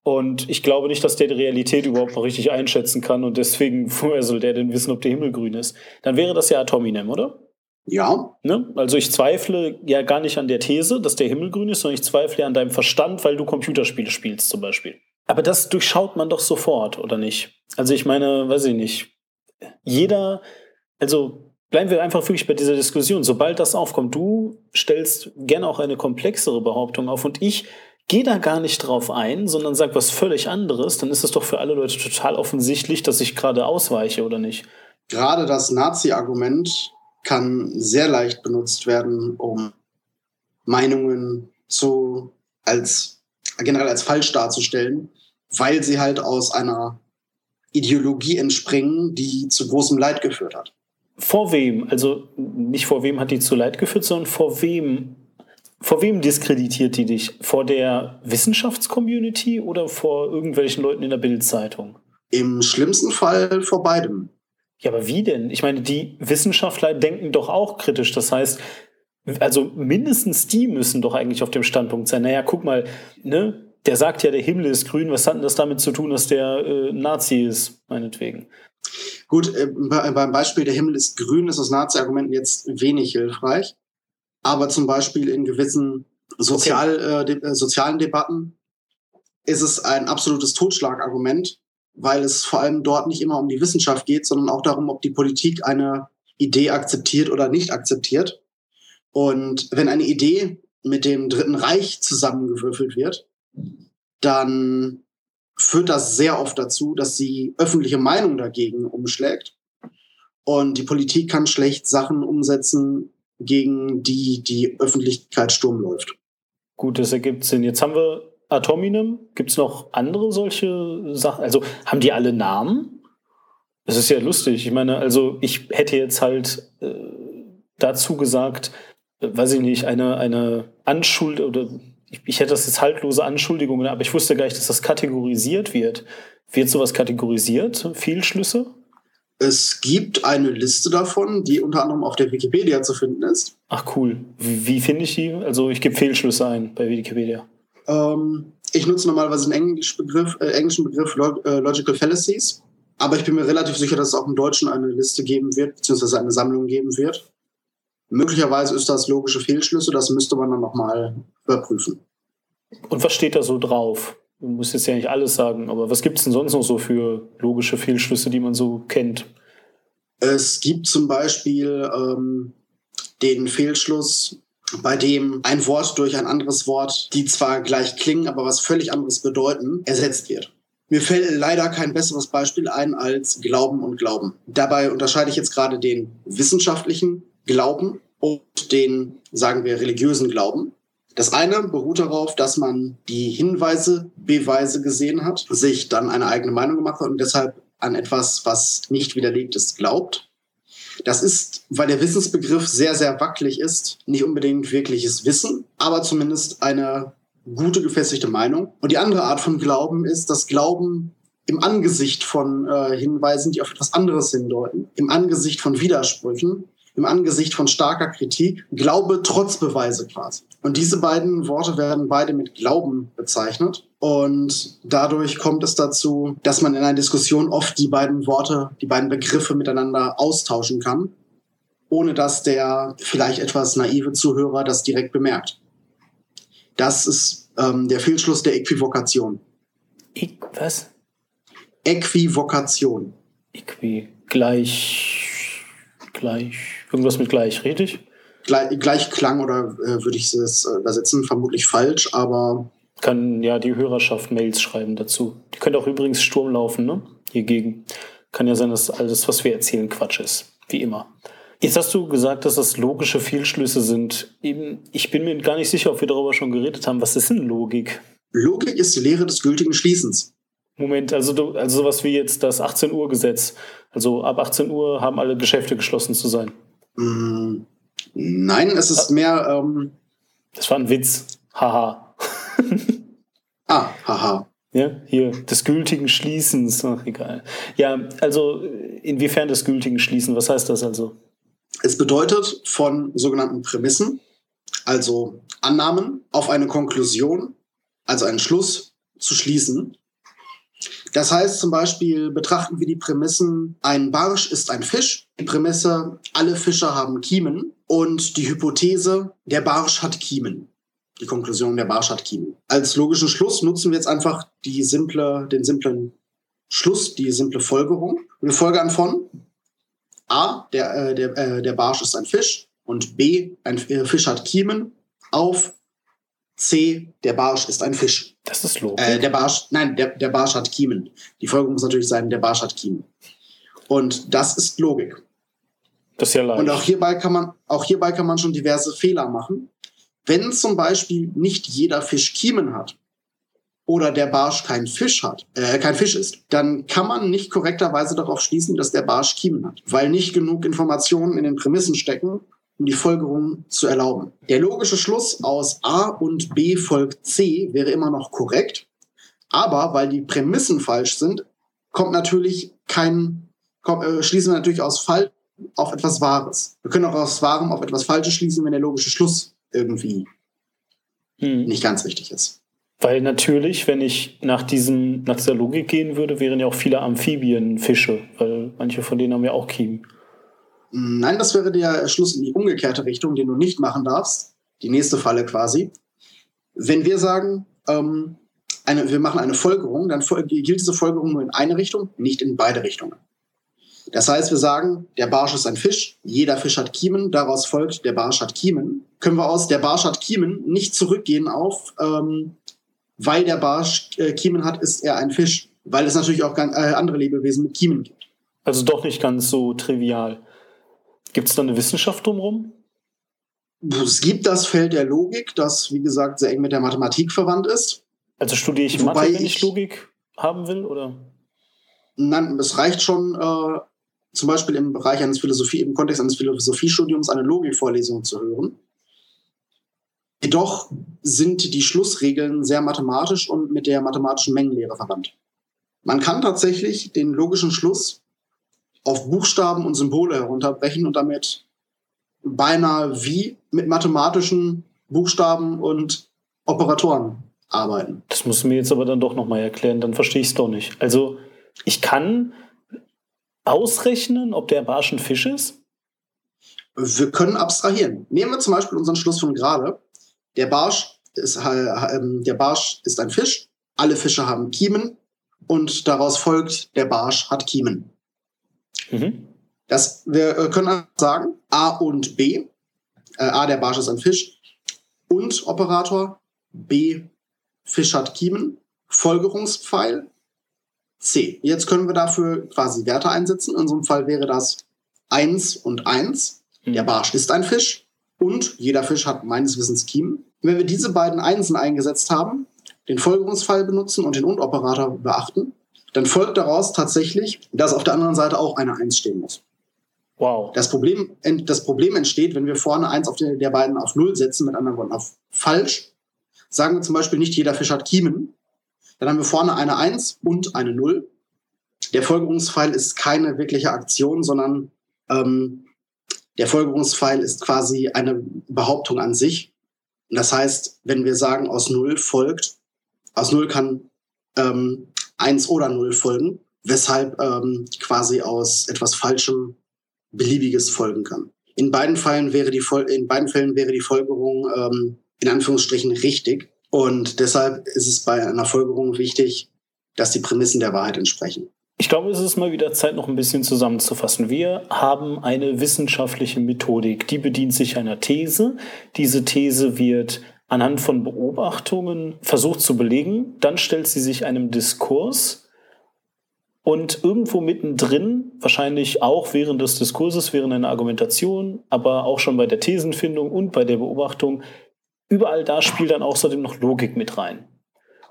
Und ich glaube nicht, dass der die Realität überhaupt noch richtig einschätzen kann und deswegen, [LAUGHS] woher soll der denn wissen, ob der Himmel grün ist? Dann wäre das ja Atominem, oder? Ja. Ne? Also ich zweifle ja gar nicht an der These, dass der Himmel grün ist, sondern ich zweifle an deinem Verstand, weil du Computerspiele spielst zum Beispiel. Aber das durchschaut man doch sofort, oder nicht? Also ich meine, weiß ich nicht. Jeder, also bleiben wir einfach wirklich bei dieser Diskussion. Sobald das aufkommt, du stellst gerne auch eine komplexere Behauptung auf und ich gehe da gar nicht drauf ein, sondern sag was völlig anderes, dann ist es doch für alle Leute total offensichtlich, dass ich gerade ausweiche, oder nicht? Gerade das Nazi-Argument kann sehr leicht benutzt werden, um Meinungen zu als generell als falsch darzustellen weil sie halt aus einer Ideologie entspringen, die zu großem Leid geführt hat. Vor wem? Also nicht vor wem hat die zu Leid geführt, sondern vor wem? Vor wem diskreditiert die dich? Vor der Wissenschaftscommunity oder vor irgendwelchen Leuten in der Bildzeitung? Im schlimmsten Fall vor beidem. Ja, aber wie denn? Ich meine, die Wissenschaftler denken doch auch kritisch. Das heißt, also mindestens die müssen doch eigentlich auf dem Standpunkt sein. Naja, guck mal, ne? der sagt ja, der Himmel ist grün. Was hat denn das damit zu tun, dass der äh, Nazi ist, meinetwegen? Gut, äh, beim Beispiel der Himmel ist grün ist das Nazi-Argument jetzt wenig hilfreich. Aber zum Beispiel in gewissen Sozial, okay. äh, de äh, sozialen Debatten ist es ein absolutes Totschlagargument, weil es vor allem dort nicht immer um die Wissenschaft geht, sondern auch darum, ob die Politik eine Idee akzeptiert oder nicht akzeptiert. Und wenn eine Idee mit dem Dritten Reich zusammengewürfelt wird, dann führt das sehr oft dazu, dass die öffentliche Meinung dagegen umschlägt. Und die Politik kann schlecht Sachen umsetzen, gegen die die Öffentlichkeit Sturm läuft. Gut, das ergibt Sinn. Jetzt haben wir Atominem. Gibt es noch andere solche Sachen? Also haben die alle Namen? Das ist ja lustig. Ich meine, also ich hätte jetzt halt äh, dazu gesagt, äh, weiß ich nicht, eine, eine Anschuld oder ich, ich hätte das jetzt haltlose Anschuldigungen, aber ich wusste gar nicht, dass das kategorisiert wird. Wird sowas kategorisiert? Fehlschlüsse? Es gibt eine Liste davon, die unter anderem auf der Wikipedia zu finden ist. Ach cool. Wie, wie finde ich die? Also ich gebe Fehlschlüsse ein bei Wikipedia. Ähm, ich nutze normalerweise einen Englisch Begriff, äh, englischen Begriff Log äh, Logical Fallacies. Aber ich bin mir relativ sicher, dass es auch im Deutschen eine Liste geben wird, beziehungsweise eine Sammlung geben wird. Möglicherweise ist das logische Fehlschlüsse, das müsste man dann nochmal überprüfen. Und was steht da so drauf? Du musst jetzt ja nicht alles sagen, aber was gibt es denn sonst noch so für logische Fehlschlüsse, die man so kennt? Es gibt zum Beispiel ähm, den Fehlschluss, bei dem ein Wort durch ein anderes Wort, die zwar gleich klingen, aber was völlig anderes bedeuten, ersetzt wird. Mir fällt leider kein besseres Beispiel ein als Glauben und Glauben. Dabei unterscheide ich jetzt gerade den wissenschaftlichen Glauben und den, sagen wir, religiösen Glauben. Das eine beruht darauf, dass man die Hinweise, Beweise gesehen hat, sich dann eine eigene Meinung gemacht hat und deshalb an etwas, was nicht widerlegt ist, glaubt. Das ist, weil der Wissensbegriff sehr, sehr wackelig ist, nicht unbedingt wirkliches Wissen, aber zumindest eine gute, gefestigte Meinung. Und die andere Art von Glauben ist das Glauben im Angesicht von äh, Hinweisen, die auf etwas anderes hindeuten, im Angesicht von Widersprüchen, im Angesicht von starker Kritik, Glaube trotz Beweise quasi. Und diese beiden Worte werden beide mit Glauben bezeichnet. Und dadurch kommt es dazu, dass man in einer Diskussion oft die beiden Worte, die beiden Begriffe miteinander austauschen kann, ohne dass der vielleicht etwas naive Zuhörer das direkt bemerkt. Das ist ähm, der Fehlschluss der Äquivokation. Ich, was? Äquivokation. Äqui, gleich, gleich, irgendwas mit gleich, richtig? Gleich, Gleichklang oder äh, würde ich es äh, übersetzen, vermutlich falsch, aber. Kann ja die Hörerschaft Mails schreiben dazu. Die könnte auch übrigens Sturm laufen, ne? Hiergegen. Kann ja sein, dass alles, was wir erzählen, Quatsch ist. Wie immer. Jetzt hast du gesagt, dass das logische Fehlschlüsse sind. Eben, ich bin mir gar nicht sicher, ob wir darüber schon geredet haben. Was ist denn Logik? Logik ist die Lehre des gültigen Schließens. Moment, also, du, also sowas wie jetzt das 18 Uhr Gesetz. Also ab 18 Uhr haben alle Geschäfte geschlossen zu sein. Mm, nein, es ist ah. mehr. Ähm das war ein Witz. Haha. [LAUGHS] ah, haha. Ja, hier, des gültigen Schließens. Ach, egal. Ja, also inwiefern des gültigen Schließen? Was heißt das also? Es bedeutet von sogenannten Prämissen, also Annahmen, auf eine Konklusion, also einen Schluss zu schließen. Das heißt zum Beispiel, betrachten wir die Prämissen, ein Barsch ist ein Fisch, die Prämisse, alle Fische haben Kiemen und die Hypothese, der Barsch hat Kiemen. Die Konklusion, der Barsch hat Kiemen. Als logischen Schluss nutzen wir jetzt einfach die simple, den simplen Schluss, die simple Folgerung. Wir folgern von A, der, äh, der, äh, der Barsch ist ein Fisch und B, ein äh, Fisch hat Kiemen auf C, der Barsch ist ein Fisch. Das ist logisch. Äh, der Barsch, nein, der, der Barsch hat Kiemen. Die Folge muss natürlich sein, der Barsch hat Kiemen. Und das ist Logik. Das ist ja leicht. Und auch hierbei kann man, auch hierbei kann man schon diverse Fehler machen. Wenn zum Beispiel nicht jeder Fisch Kiemen hat, oder der Barsch kein Fisch hat, äh, kein Fisch ist, dann kann man nicht korrekterweise darauf schließen, dass der Barsch Kiemen hat, weil nicht genug Informationen in den Prämissen stecken, um die Folgerung zu erlauben. Der logische Schluss aus A und B folgt C wäre immer noch korrekt, aber weil die Prämissen falsch sind, kommt natürlich kein, kommt, äh, schließen wir natürlich aus Fall auf etwas Wahres. Wir können auch aus Wahrem auf etwas Falsches schließen, wenn der logische Schluss irgendwie hm. nicht ganz richtig ist. Weil natürlich, wenn ich nach, diesem, nach dieser Logik gehen würde, wären ja auch viele Amphibien Fische, weil manche von denen haben ja auch Kiemen. Nein, das wäre der Schluss in die umgekehrte Richtung, den du nicht machen darfst. Die nächste Falle quasi. Wenn wir sagen, ähm, eine, wir machen eine Folgerung, dann gilt diese Folgerung nur in eine Richtung, nicht in beide Richtungen. Das heißt, wir sagen, der Barsch ist ein Fisch, jeder Fisch hat Kiemen, daraus folgt, der Barsch hat Kiemen. Können wir aus der Barsch hat Kiemen nicht zurückgehen auf, ähm, weil der Barsch äh, Kiemen hat, ist er ein Fisch, weil es natürlich auch äh, andere Lebewesen mit Kiemen gibt. Also doch nicht ganz so trivial. Gibt es da eine Wissenschaft drumherum? Es gibt das Feld der Logik, das, wie gesagt, sehr eng mit der Mathematik verwandt ist. Also studiere ich Wobei Mathe, wenn ich, ich Logik haben will, oder? Nein, es reicht schon, äh, zum Beispiel im Bereich eines Philosophie, im Kontext eines Philosophiestudiums eine Logikvorlesung zu hören. Jedoch sind die Schlussregeln sehr mathematisch und mit der mathematischen Mengenlehre verwandt. Man kann tatsächlich den logischen Schluss auf Buchstaben und Symbole herunterbrechen und damit beinahe wie mit mathematischen Buchstaben und Operatoren arbeiten. Das musst du mir jetzt aber dann doch nochmal erklären, dann verstehe ich es doch nicht. Also ich kann ausrechnen, ob der Barsch ein Fisch ist? Wir können abstrahieren. Nehmen wir zum Beispiel unseren Schluss von gerade. Der Barsch ist, ähm, der Barsch ist ein Fisch alle Fische haben Kiemen und daraus folgt, der Barsch hat Kiemen. Mhm. Das, wir äh, können sagen, A und B. Äh, A, der Barsch ist ein Fisch. Und Operator. B, Fisch hat Kiemen. Folgerungspfeil. C. Jetzt können wir dafür quasi Werte einsetzen. In unserem Fall wäre das 1 und 1. Mhm. Der Barsch ist ein Fisch. Und jeder Fisch hat meines Wissens Kiemen. Wenn wir diese beiden Einsen eingesetzt haben, den Folgerungsfall benutzen und den Und-Operator beachten, dann folgt daraus tatsächlich, dass auf der anderen Seite auch eine 1 stehen muss. Wow. Das Problem, das Problem entsteht, wenn wir vorne eins auf der, der beiden auf Null setzen, mit anderen Worten auf falsch. Sagen wir zum Beispiel nicht jeder Fisch hat Kiemen. Dann haben wir vorne eine Eins und eine Null. Der Folgerungspfeil ist keine wirkliche Aktion, sondern ähm, der Folgerungspfeil ist quasi eine Behauptung an sich. das heißt, wenn wir sagen, aus Null folgt, aus Null kann ähm, eins oder Null folgen, weshalb ähm, quasi aus etwas Falschem beliebiges folgen kann. In beiden Fällen wäre die, in beiden Fällen wäre die Folgerung ähm, in Anführungsstrichen richtig. Und deshalb ist es bei einer Folgerung wichtig, dass die Prämissen der Wahrheit entsprechen. Ich glaube, es ist mal wieder Zeit, noch ein bisschen zusammenzufassen. Wir haben eine wissenschaftliche Methodik, die bedient sich einer These. Diese These wird anhand von Beobachtungen versucht zu belegen. Dann stellt sie sich einem Diskurs und irgendwo mittendrin, wahrscheinlich auch während des Diskurses, während einer Argumentation, aber auch schon bei der Thesenfindung und bei der Beobachtung, überall da spielt dann außerdem noch Logik mit rein.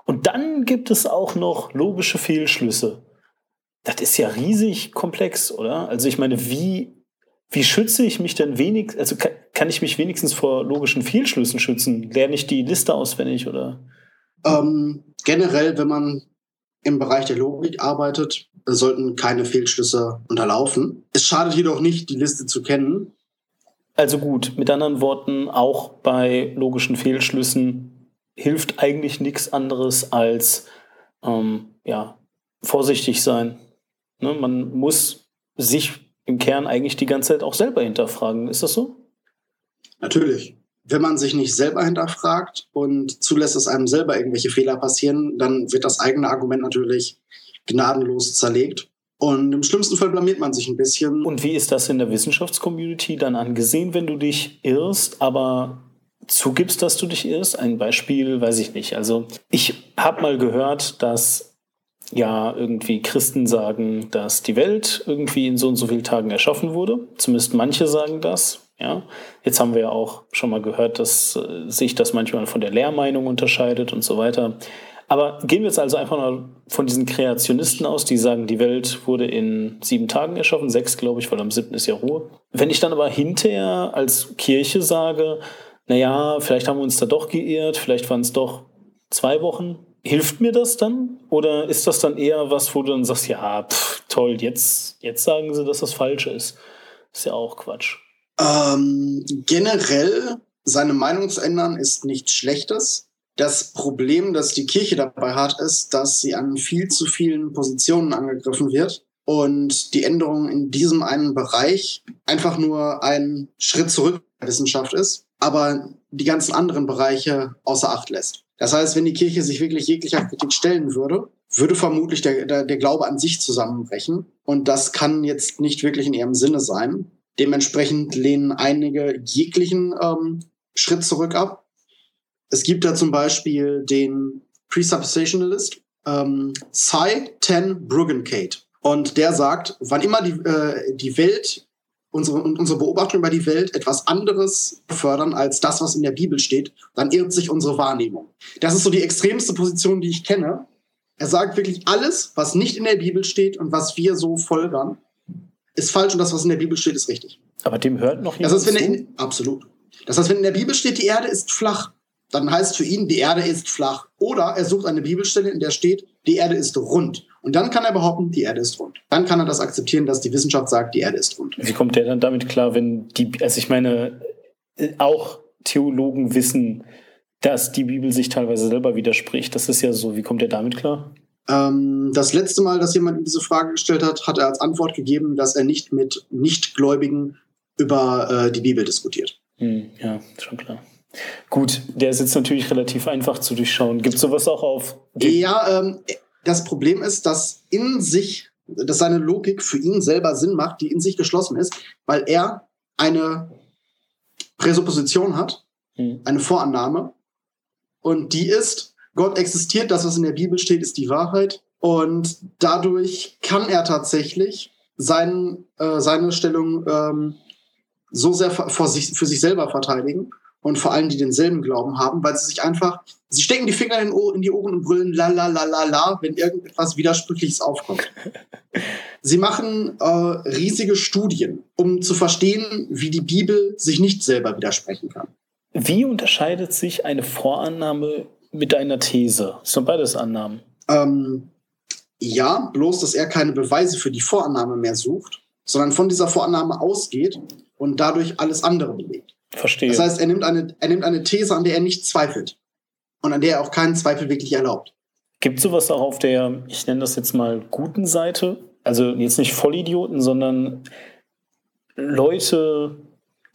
Und dann gibt es auch noch logische Fehlschlüsse. Das ist ja riesig komplex, oder? Also ich meine, wie, wie schütze ich mich denn wenig, also kann ich mich wenigstens vor logischen Fehlschlüssen schützen? Lerne ich die Liste auswendig, oder? Ähm, generell, wenn man im Bereich der Logik arbeitet, sollten keine Fehlschlüsse unterlaufen. Es schadet jedoch nicht, die Liste zu kennen. Also gut, mit anderen Worten, auch bei logischen Fehlschlüssen hilft eigentlich nichts anderes als ähm, ja, vorsichtig sein. Ne, man muss sich im Kern eigentlich die ganze Zeit auch selber hinterfragen. Ist das so? Natürlich. Wenn man sich nicht selber hinterfragt und zulässt, dass einem selber irgendwelche Fehler passieren, dann wird das eigene Argument natürlich gnadenlos zerlegt. Und im schlimmsten Fall blamiert man sich ein bisschen. Und wie ist das in der Wissenschaftscommunity dann angesehen, wenn du dich irrst, aber zugibst, dass du dich irrst? Ein Beispiel, weiß ich nicht. Also ich habe mal gehört, dass ja irgendwie Christen sagen, dass die Welt irgendwie in so und so vielen Tagen erschaffen wurde. Zumindest manche sagen das. Ja, jetzt haben wir ja auch schon mal gehört, dass äh, sich das manchmal von der Lehrmeinung unterscheidet und so weiter. Aber gehen wir jetzt also einfach mal von diesen Kreationisten aus, die sagen, die Welt wurde in sieben Tagen erschaffen, sechs glaube ich, weil am siebten ist ja Ruhe. Wenn ich dann aber hinterher als Kirche sage, naja, vielleicht haben wir uns da doch geirrt, vielleicht waren es doch zwei Wochen, hilft mir das dann? Oder ist das dann eher was, wo du dann sagst, ja, pff, toll, jetzt, jetzt sagen sie, dass das falsch ist? Ist ja auch Quatsch. Ähm, generell seine Meinung zu ändern ist nichts Schlechtes. Das Problem, das die Kirche dabei hat, ist, dass sie an viel zu vielen Positionen angegriffen wird und die Änderung in diesem einen Bereich einfach nur ein Schritt zurück der Wissenschaft ist, aber die ganzen anderen Bereiche außer Acht lässt. Das heißt, wenn die Kirche sich wirklich jeglicher Kritik stellen würde, würde vermutlich der, der, der Glaube an sich zusammenbrechen. Und das kann jetzt nicht wirklich in ihrem Sinne sein. Dementsprechend lehnen einige jeglichen ähm, Schritt zurück ab. Es gibt da zum Beispiel den Presuppositionalist ähm, Cy Ten Bruggencate. Und der sagt, wann immer die, äh, die Welt, unsere, unsere Beobachtung über die Welt etwas anderes fördern als das, was in der Bibel steht, dann irrt sich unsere Wahrnehmung. Das ist so die extremste Position, die ich kenne. Er sagt wirklich, alles, was nicht in der Bibel steht und was wir so folgern, ist falsch und das, was in der Bibel steht, ist richtig. Aber dem hört noch jemand das heißt, wenn in, Absolut. Das heißt, wenn in der Bibel steht, die Erde ist flach, dann heißt für ihn, die Erde ist flach. Oder er sucht eine Bibelstelle, in der steht, die Erde ist rund. Und dann kann er behaupten, die Erde ist rund. Dann kann er das akzeptieren, dass die Wissenschaft sagt, die Erde ist rund. Wie kommt der dann damit klar, wenn die, also ich meine, auch Theologen wissen, dass die Bibel sich teilweise selber widerspricht. Das ist ja so. Wie kommt er damit klar? Ähm, das letzte Mal, dass jemand diese Frage gestellt hat, hat er als Antwort gegeben, dass er nicht mit Nichtgläubigen über äh, die Bibel diskutiert. Hm, ja, schon klar. Gut, der ist jetzt natürlich relativ einfach zu durchschauen. Gibt es sowas auch auf? Ja, ähm, das Problem ist, dass in sich, dass seine Logik für ihn selber Sinn macht, die in sich geschlossen ist, weil er eine Präsupposition hat, hm. eine Vorannahme, und die ist, Gott existiert, das, was in der Bibel steht, ist die Wahrheit. Und dadurch kann er tatsächlich sein, äh, seine Stellung ähm, so sehr vor sich, für sich selber verteidigen und vor allem die denselben Glauben haben, weil sie sich einfach, sie stecken die Finger in, in die Ohren und brüllen la la la la la, wenn irgendetwas Widersprüchliches aufkommt. sie machen äh, riesige Studien, um zu verstehen, wie die Bibel sich nicht selber widersprechen kann. Wie unterscheidet sich eine Vorannahme mit einer These? Das sind beides Annahmen. Ähm, ja, bloß, dass er keine Beweise für die Vorannahme mehr sucht, sondern von dieser Vorannahme ausgeht und dadurch alles andere belegt. Verstehe. Das heißt, er nimmt, eine, er nimmt eine These, an der er nicht zweifelt und an der er auch keinen Zweifel wirklich erlaubt. Gibt es sowas auch auf der, ich nenne das jetzt mal, guten Seite? Also jetzt nicht Vollidioten, sondern Leute,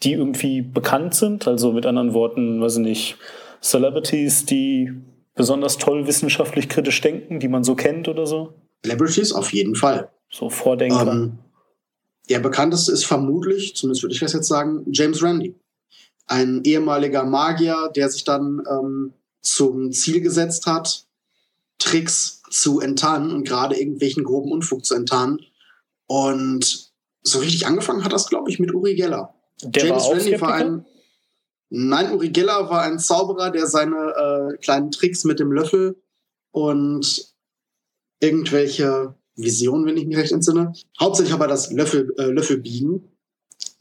die irgendwie bekannt sind, also mit anderen Worten, weiß ich nicht, Celebrities, die besonders toll wissenschaftlich kritisch denken, die man so kennt oder so? Celebrities auf jeden Fall. So Vordenker. Ähm, der bekannteste ist vermutlich, zumindest würde ich das jetzt sagen, James Randi. Ein ehemaliger Magier, der sich dann ähm, zum Ziel gesetzt hat, Tricks zu enttarnen und gerade irgendwelchen groben Unfug zu enttarnen. Und so richtig angefangen hat das, glaube ich, mit Uri Geller. Der James war Randi war ein. Nein, Uri Geller war ein Zauberer, der seine äh, kleinen Tricks mit dem Löffel und irgendwelche Visionen, wenn ich mich recht entsinne, hauptsächlich aber das Löffel, äh, Löffelbiegen,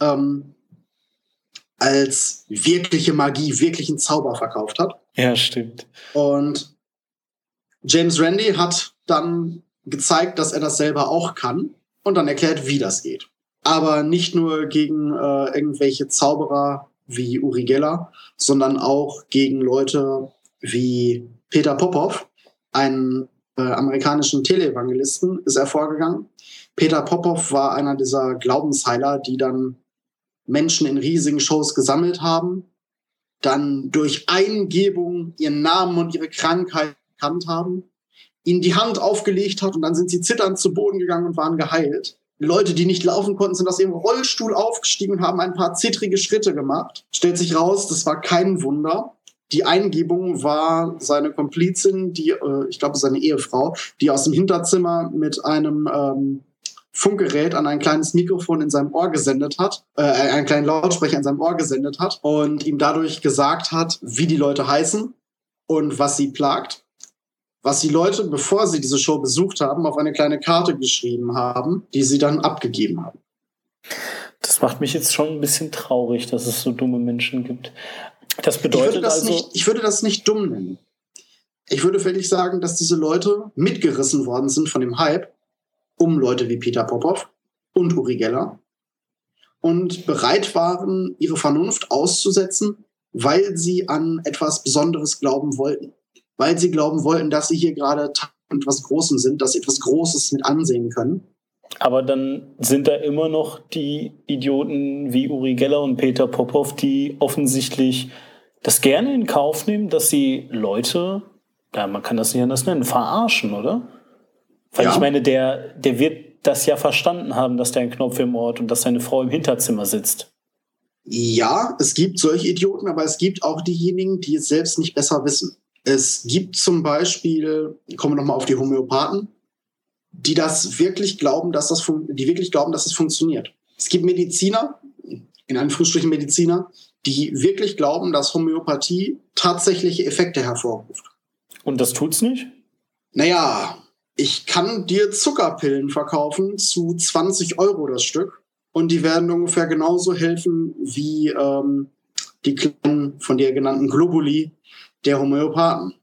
ähm, als wirkliche Magie, wirklichen Zauber verkauft hat. Ja, stimmt. Und James Randi hat dann gezeigt, dass er das selber auch kann und dann erklärt, wie das geht aber nicht nur gegen äh, irgendwelche Zauberer wie Uri Geller, sondern auch gegen Leute wie Peter Popov, einen äh, amerikanischen Teleevangelisten, ist er vorgegangen. Peter Popov war einer dieser Glaubensheiler, die dann Menschen in riesigen Shows gesammelt haben, dann durch Eingebung ihren Namen und ihre Krankheit erkannt haben, ihnen die Hand aufgelegt hat und dann sind sie zitternd zu Boden gegangen und waren geheilt. Leute, die nicht laufen konnten, sind aus ihrem Rollstuhl aufgestiegen und haben ein paar zittrige Schritte gemacht. Stellt sich raus, das war kein Wunder. Die Eingebung war seine Komplizin, die, äh, ich glaube, seine Ehefrau, die aus dem Hinterzimmer mit einem ähm, Funkgerät an ein kleines Mikrofon in seinem Ohr gesendet hat, äh, einen kleinen Lautsprecher in seinem Ohr gesendet hat und ihm dadurch gesagt hat, wie die Leute heißen und was sie plagt was die Leute, bevor sie diese Show besucht haben, auf eine kleine Karte geschrieben haben, die sie dann abgegeben haben. Das macht mich jetzt schon ein bisschen traurig, dass es so dumme Menschen gibt. Das bedeutet ich würde das also. Nicht, ich würde das nicht dumm nennen. Ich würde wirklich sagen, dass diese Leute mitgerissen worden sind von dem Hype um Leute wie Peter Popov und Uri Geller und bereit waren, ihre Vernunft auszusetzen, weil sie an etwas Besonderes glauben wollten weil sie glauben wollten, dass sie hier gerade etwas Großem sind, dass sie etwas Großes mit ansehen können. Aber dann sind da immer noch die Idioten wie Uri Geller und Peter Popov, die offensichtlich das gerne in Kauf nehmen, dass sie Leute, ja, man kann das nicht anders nennen, verarschen, oder? Weil ja. ich meine, der, der wird das ja verstanden haben, dass der ein Knopf im Ort und dass seine Frau im Hinterzimmer sitzt. Ja, es gibt solche Idioten, aber es gibt auch diejenigen, die es selbst nicht besser wissen. Es gibt zum Beispiel, kommen wir nochmal auf die Homöopathen, die das wirklich glauben, dass das, die wirklich glauben, dass das funktioniert. Es gibt Mediziner, in Anführungsstrichen Mediziner, die wirklich glauben, dass Homöopathie tatsächliche Effekte hervorruft. Und das tut's nicht? Naja, ich kann dir Zuckerpillen verkaufen zu 20 Euro das Stück und die werden ungefähr genauso helfen wie ähm, die kleinen von dir genannten Globuli, der Homöopathen.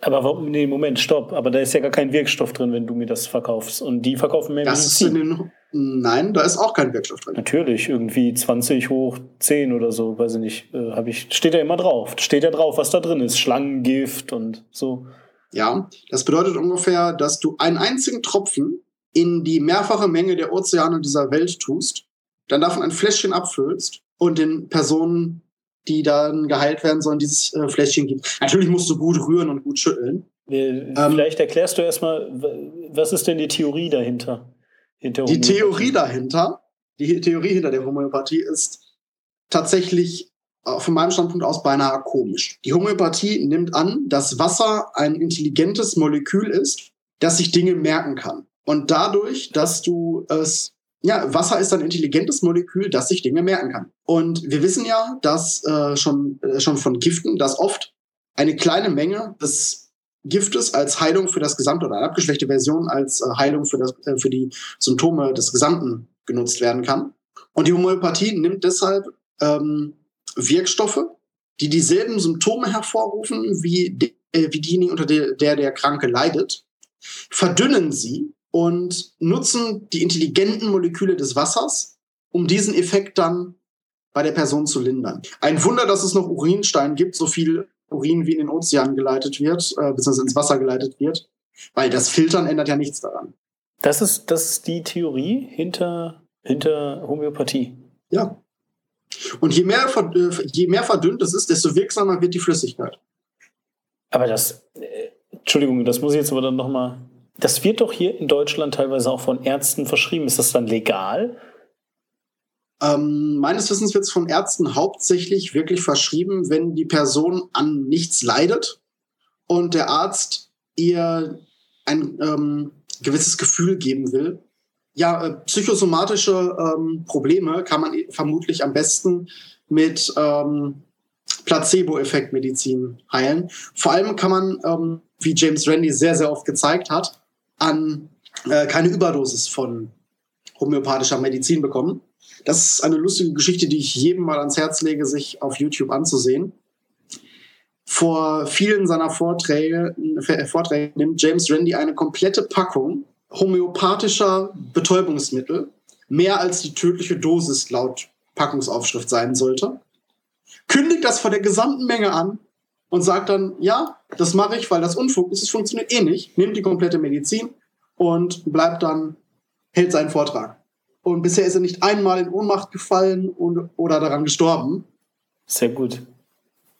Aber warum, nee, Moment, stopp. Aber da ist ja gar kein Wirkstoff drin, wenn du mir das verkaufst. Und die verkaufen mehr das Medizin. Den, nein, da ist auch kein Wirkstoff drin. Natürlich, irgendwie 20 hoch 10 oder so, weiß ich nicht. Äh, hab ich, steht ja immer drauf. Steht ja drauf, was da drin ist. Schlangengift und so. Ja, das bedeutet ungefähr, dass du einen einzigen Tropfen in die mehrfache Menge der Ozeane dieser Welt tust, dann davon ein Fläschchen abfüllst und den Personen die dann geheilt werden sollen, dieses äh, Fläschchen gibt. Natürlich musst du gut rühren und gut schütteln. Ähm, vielleicht ähm, erklärst du erstmal, was ist denn die Theorie dahinter? die Theorie dahinter, die Theorie hinter der Homöopathie ist tatsächlich äh, von meinem Standpunkt aus beinahe komisch. Die Homöopathie nimmt an, dass Wasser ein intelligentes Molekül ist, das sich Dinge merken kann. Und dadurch, dass du es ja, Wasser ist ein intelligentes Molekül, das sich Dinge merken kann. Und wir wissen ja, dass äh, schon, äh, schon von Giften, dass oft eine kleine Menge des Giftes als Heilung für das Gesamte oder eine abgeschwächte Version als äh, Heilung für, das, äh, für die Symptome des Gesamten genutzt werden kann. Und die Homöopathie nimmt deshalb ähm, Wirkstoffe, die dieselben Symptome hervorrufen wie, de, äh, wie diejenigen, unter der, der der Kranke leidet, verdünnen sie und nutzen die intelligenten Moleküle des Wassers, um diesen Effekt dann bei der Person zu lindern. Ein Wunder, dass es noch Urinstein gibt, so viel Urin wie in den Ozean geleitet wird, äh, beziehungsweise ins Wasser geleitet wird, weil das Filtern ändert ja nichts daran. Das ist, das ist die Theorie hinter, hinter Homöopathie. Ja. Und je mehr, äh, je mehr verdünnt es ist, desto wirksamer wird die Flüssigkeit. Aber das, äh, Entschuldigung, das muss ich jetzt aber dann nochmal das wird doch hier in Deutschland teilweise auch von Ärzten verschrieben. Ist das dann legal? Ähm, meines Wissens wird es von Ärzten hauptsächlich wirklich verschrieben, wenn die Person an nichts leidet und der Arzt ihr ein ähm, gewisses Gefühl geben will. Ja, äh, psychosomatische ähm, Probleme kann man vermutlich am besten mit ähm, Placebo-Effekt-Medizin heilen. Vor allem kann man, ähm, wie James Randi sehr, sehr oft gezeigt hat, an äh, keine Überdosis von homöopathischer Medizin bekommen. Das ist eine lustige Geschichte, die ich jedem mal ans Herz lege, sich auf YouTube anzusehen. Vor vielen seiner Vorträge, äh, Vorträge nimmt James Randi eine komplette Packung homöopathischer Betäubungsmittel, mehr als die tödliche Dosis laut Packungsaufschrift sein sollte, kündigt das vor der gesamten Menge an und sagt dann, ja, das mache ich, weil das Unfug ist, es funktioniert eh nicht, nimmt die komplette Medizin und bleibt dann, hält seinen Vortrag. Und bisher ist er nicht einmal in Ohnmacht gefallen und, oder daran gestorben. Sehr gut.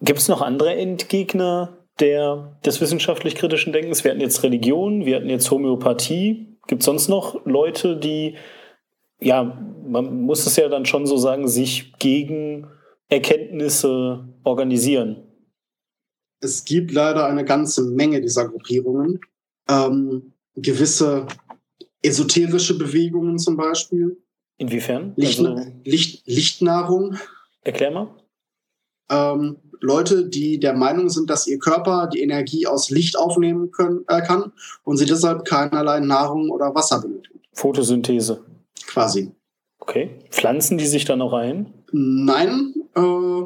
Gibt es noch andere Endgegner der, des wissenschaftlich-kritischen Denkens? Wir hatten jetzt Religion, wir hatten jetzt Homöopathie. Gibt es sonst noch Leute, die, ja, man muss es ja dann schon so sagen, sich gegen Erkenntnisse organisieren? Es gibt leider eine ganze Menge dieser Gruppierungen. Ähm, gewisse esoterische Bewegungen zum Beispiel. Inwiefern? Licht, also, Licht, Lichtnahrung. Erklär mal. Ähm, Leute, die der Meinung sind, dass ihr Körper die Energie aus Licht aufnehmen können, äh, kann und sie deshalb keinerlei Nahrung oder Wasser benötigen. Photosynthese. Quasi. Okay. Pflanzen die sich dann auch ein? Nein, äh,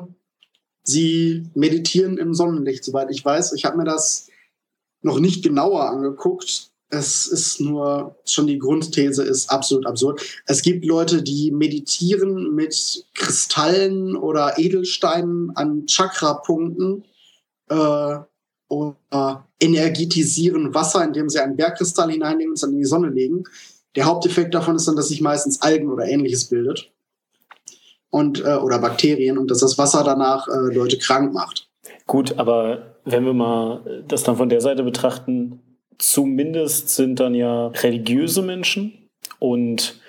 sie meditieren im Sonnenlicht, soweit ich weiß. Ich habe mir das noch nicht genauer angeguckt. Es ist nur schon die Grundthese ist absolut absurd. Es gibt Leute, die meditieren mit Kristallen oder Edelsteinen an Chakrapunkten äh, oder energetisieren Wasser, indem sie einen Bergkristall hineinnehmen und es dann in die Sonne legen. Der Haupteffekt davon ist dann, dass sich meistens Algen oder ähnliches bildet und äh, oder Bakterien und dass das Wasser danach äh, Leute krank macht. Gut, aber wenn wir mal das dann von der Seite betrachten, zumindest sind dann ja religiöse Menschen und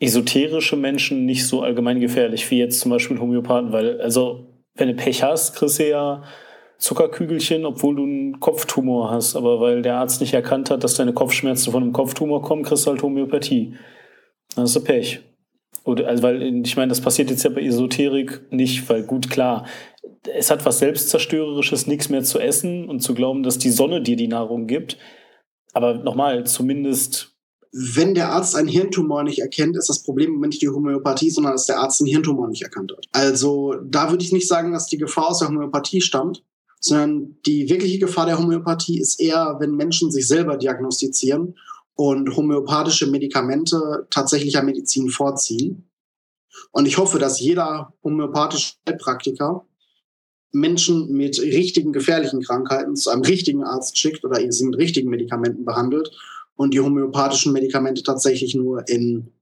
esoterische Menschen nicht so allgemein gefährlich wie jetzt zum Beispiel Homöopathen, weil also wenn du Pech hast, kriegst du ja Zuckerkügelchen, obwohl du einen Kopftumor hast. Aber weil der Arzt nicht erkannt hat, dass deine Kopfschmerzen von einem Kopftumor kommen, kriegst du halt Homöopathie. Dann hast du Pech. Oder, also, weil ich meine, das passiert jetzt ja bei Esoterik nicht, weil gut, klar, es hat was Selbstzerstörerisches, nichts mehr zu essen und zu glauben, dass die Sonne dir die Nahrung gibt. Aber nochmal, zumindest. Wenn der Arzt einen Hirntumor nicht erkennt, ist das Problem nicht die Homöopathie, sondern dass der Arzt einen Hirntumor nicht erkannt hat. Also da würde ich nicht sagen, dass die Gefahr aus der Homöopathie stammt, sondern die wirkliche Gefahr der Homöopathie ist eher, wenn Menschen sich selber diagnostizieren und homöopathische Medikamente tatsächlicher Medizin vorziehen. Und ich hoffe, dass jeder homöopathische Heilpraktiker Menschen mit richtigen gefährlichen Krankheiten zu einem richtigen Arzt schickt oder sie mit richtigen Medikamenten behandelt und die homöopathischen Medikamente tatsächlich nur in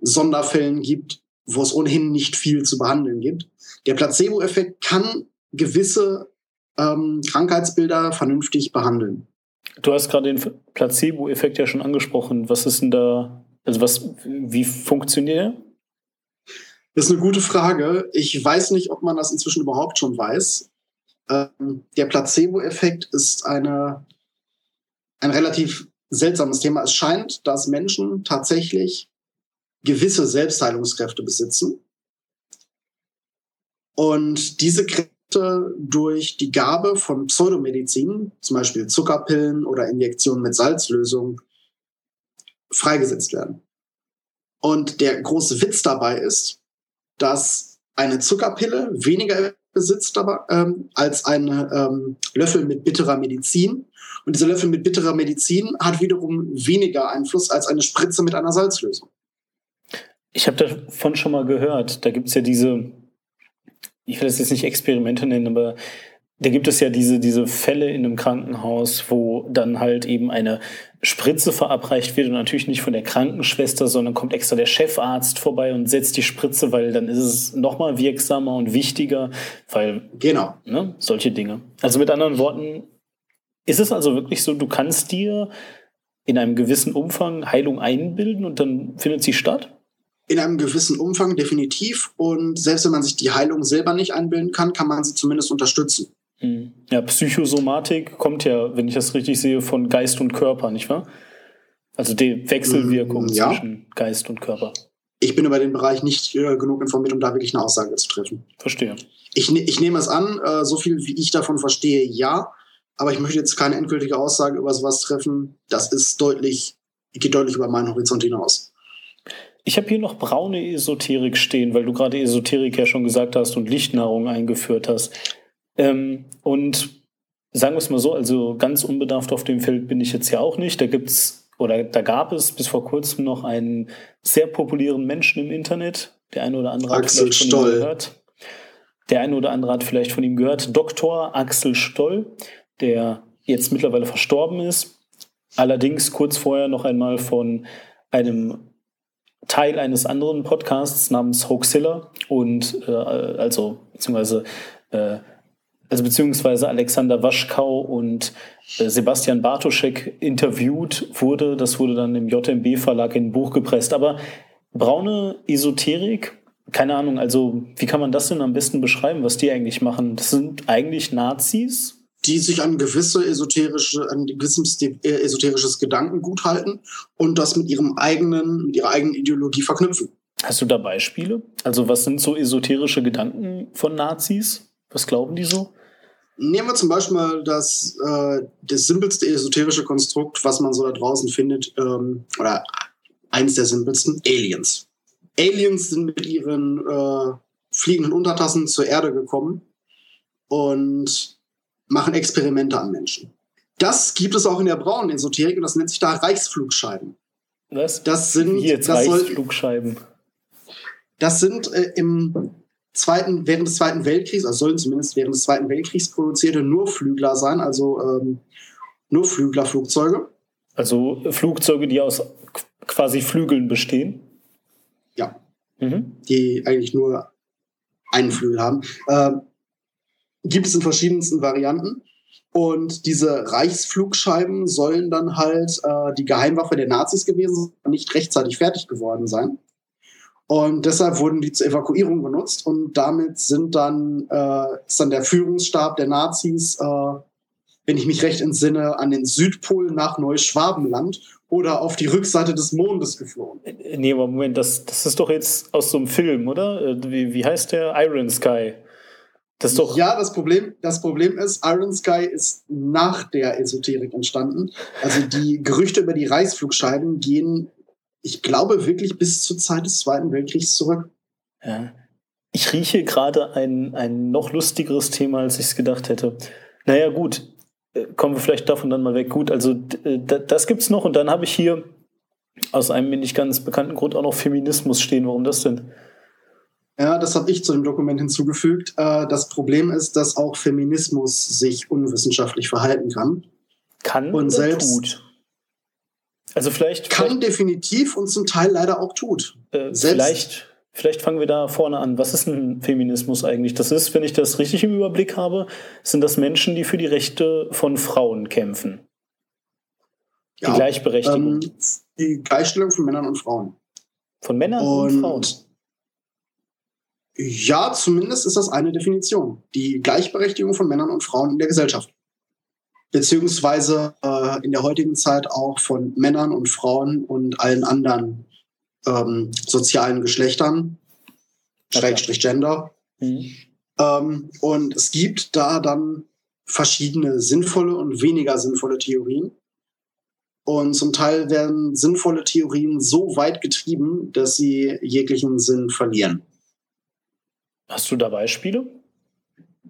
Sonderfällen gibt, wo es ohnehin nicht viel zu behandeln gibt. Der Placebo-Effekt kann gewisse ähm, Krankheitsbilder vernünftig behandeln. Du hast gerade den Placebo-Effekt ja schon angesprochen. Was ist denn da, also was, wie funktioniert er? Das ist eine gute Frage. Ich weiß nicht, ob man das inzwischen überhaupt schon weiß. Ähm, der Placebo-Effekt ist eine, ein relativ seltsames Thema. Es scheint, dass Menschen tatsächlich gewisse Selbstheilungskräfte besitzen. Und diese Kräfte durch die Gabe von Pseudomedizin, zum Beispiel Zuckerpillen oder Injektionen mit Salzlösung, freigesetzt werden. Und der große Witz dabei ist, dass eine Zuckerpille weniger besitzt aber, ähm, als ein ähm, Löffel mit bitterer Medizin. Und dieser Löffel mit bitterer Medizin hat wiederum weniger Einfluss als eine Spritze mit einer Salzlösung. Ich habe davon schon mal gehört. Da gibt es ja diese, ich will das jetzt nicht Experimente nennen, aber da gibt es ja diese, diese Fälle in einem Krankenhaus, wo dann halt eben eine Spritze verabreicht wird und natürlich nicht von der Krankenschwester, sondern kommt extra der Chefarzt vorbei und setzt die Spritze, weil dann ist es nochmal wirksamer und wichtiger, weil genau ne, solche Dinge. Also mit anderen Worten, ist es also wirklich so, du kannst dir in einem gewissen Umfang Heilung einbilden und dann findet sie statt? In einem gewissen Umfang definitiv. Und selbst wenn man sich die Heilung selber nicht einbilden kann, kann man sie zumindest unterstützen. Hm. Ja, Psychosomatik kommt ja, wenn ich das richtig sehe, von Geist und Körper, nicht wahr? Also die Wechselwirkung ja. zwischen Geist und Körper. Ich bin über den Bereich nicht äh, genug informiert, um da wirklich eine Aussage zu treffen. Verstehe. Ich, ne-, ich nehme es an, äh, so viel wie ich davon verstehe, ja. Aber ich möchte jetzt keine endgültige Aussage über sowas treffen. Das ist deutlich, geht deutlich über meinen Horizont hinaus. Ich habe hier noch braune Esoterik stehen, weil du gerade Esoterik ja schon gesagt hast und Lichtnahrung eingeführt hast. Ähm, und sagen wir es mal so, also ganz unbedarft auf dem Feld bin ich jetzt ja auch nicht. Da gibt's oder da gab es bis vor kurzem noch einen sehr populären Menschen im Internet. Der eine oder andere Axel hat vielleicht Stoll. von ihm gehört. Der eine oder andere hat vielleicht von ihm gehört. Dr. Axel Stoll, der jetzt mittlerweile verstorben ist. Allerdings kurz vorher noch einmal von einem Teil eines anderen Podcasts namens Hoaxilla und äh, also beziehungsweise äh, also beziehungsweise Alexander Waschkau und äh, Sebastian Bartoschek interviewt wurde. Das wurde dann im JMB-Verlag in ein Buch gepresst. Aber braune Esoterik, keine Ahnung, also wie kann man das denn am besten beschreiben, was die eigentlich machen? Das sind eigentlich Nazis? Die sich an gewisse esoterische, an gewisses äh, esoterisches Gedankengut halten und das mit ihrem eigenen, mit ihrer eigenen Ideologie verknüpfen. Hast du da Beispiele? Also was sind so esoterische Gedanken von Nazis? Was glauben die so? Nehmen wir zum Beispiel mal das, äh, das simpelste esoterische Konstrukt, was man so da draußen findet, ähm, oder eins der simpelsten, Aliens. Aliens sind mit ihren äh, fliegenden Untertassen zur Erde gekommen und machen Experimente an Menschen. Das gibt es auch in der braunen Esoterik und das nennt sich da Reichsflugscheiben. Was? Das sind Wie jetzt das soll- Reichsflugscheiben. Das sind äh, im zweiten, während des Zweiten Weltkriegs, also sollen zumindest während des Zweiten Weltkriegs produzierte Nurflügler sein, also ähm, Nurflüglerflugzeuge. Also Flugzeuge, die aus qu- quasi Flügeln bestehen. Ja. Mhm. die eigentlich nur einen Flügel haben. Ähm, gibt es in verschiedensten Varianten. Und diese Reichsflugscheiben sollen dann halt äh, die Geheimwaffe der Nazis gewesen sein, nicht rechtzeitig fertig geworden sein. Und deshalb wurden die zur Evakuierung benutzt und damit sind dann, äh, ist dann der Führungsstab der Nazis, äh, wenn ich mich recht entsinne, an den Südpol nach Neuschwabenland oder auf die Rückseite des Mondes geflogen. Äh, Nee, aber Moment, das, das ist doch jetzt aus so einem Film, oder? Äh, Wie, wie heißt der? Iron Sky. Das doch. Ja, das Problem, das Problem ist, Iron Sky ist nach der Esoterik entstanden. Also die Gerüchte über die Reichsflugscheiben gehen, ich glaube, wirklich bis zur Zeit des Zweiten Weltkriegs zurück. Ja. Ich rieche gerade ein, ein noch lustigeres Thema, als ich es gedacht hätte. Naja, gut. Äh, Kommen wir vielleicht davon dann mal weg. Gut, also äh, das gibt's noch und dann habe ich hier aus einem mir nicht ganz bekannten Grund auch noch Feminismus stehen. Warum das denn? Ja, das habe ich zu dem Dokument hinzugefügt. Äh, das Problem ist, dass auch Feminismus sich unwissenschaftlich verhalten kann. Kann Und selbst- tut? Also vielleicht, Kann definitiv und zum Teil leider auch tut. vielleicht, äh, vielleicht, Vielleicht fangen wir da vorne an. Was ist ein Feminismus eigentlich? Das ist, wenn ich das richtig im Überblick habe, sind das Menschen, die für die Rechte von Frauen kämpfen. Die ja, Gleichberechtigung. Ähm, die Gleichstellung von Männern und Frauen. Von Männern und, und Frauen? Ja, zumindest ist das eine Definition. Die Gleichberechtigung von Männern und Frauen in der Gesellschaft. Beziehungsweise äh, in der heutigen Zeit auch von Männern und Frauen und allen anderen ähm, sozialen Geschlechtern, Schrägstrich Gender. Mhm. Ähm, und es gibt da dann verschiedene sinnvolle und weniger sinnvolle Theorien. Und zum Teil werden sinnvolle Theorien so weit getrieben, dass sie jeglichen Sinn verlieren. Hast du da Beispiele?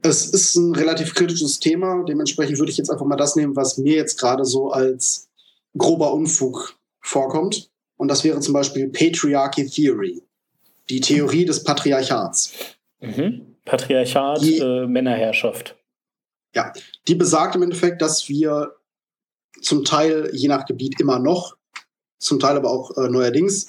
Es ist ein relativ kritisches Thema. Dementsprechend würde ich jetzt einfach mal das nehmen, was mir jetzt gerade so als grober Unfug vorkommt. Und das wäre zum Beispiel Patriarchy Theory, die Theorie des Patriarchats. Mhm. Patriarchat, die, äh, Männerherrschaft. Ja, die besagt im Endeffekt, dass wir zum Teil je nach Gebiet immer noch, zum Teil aber auch äh, neuerdings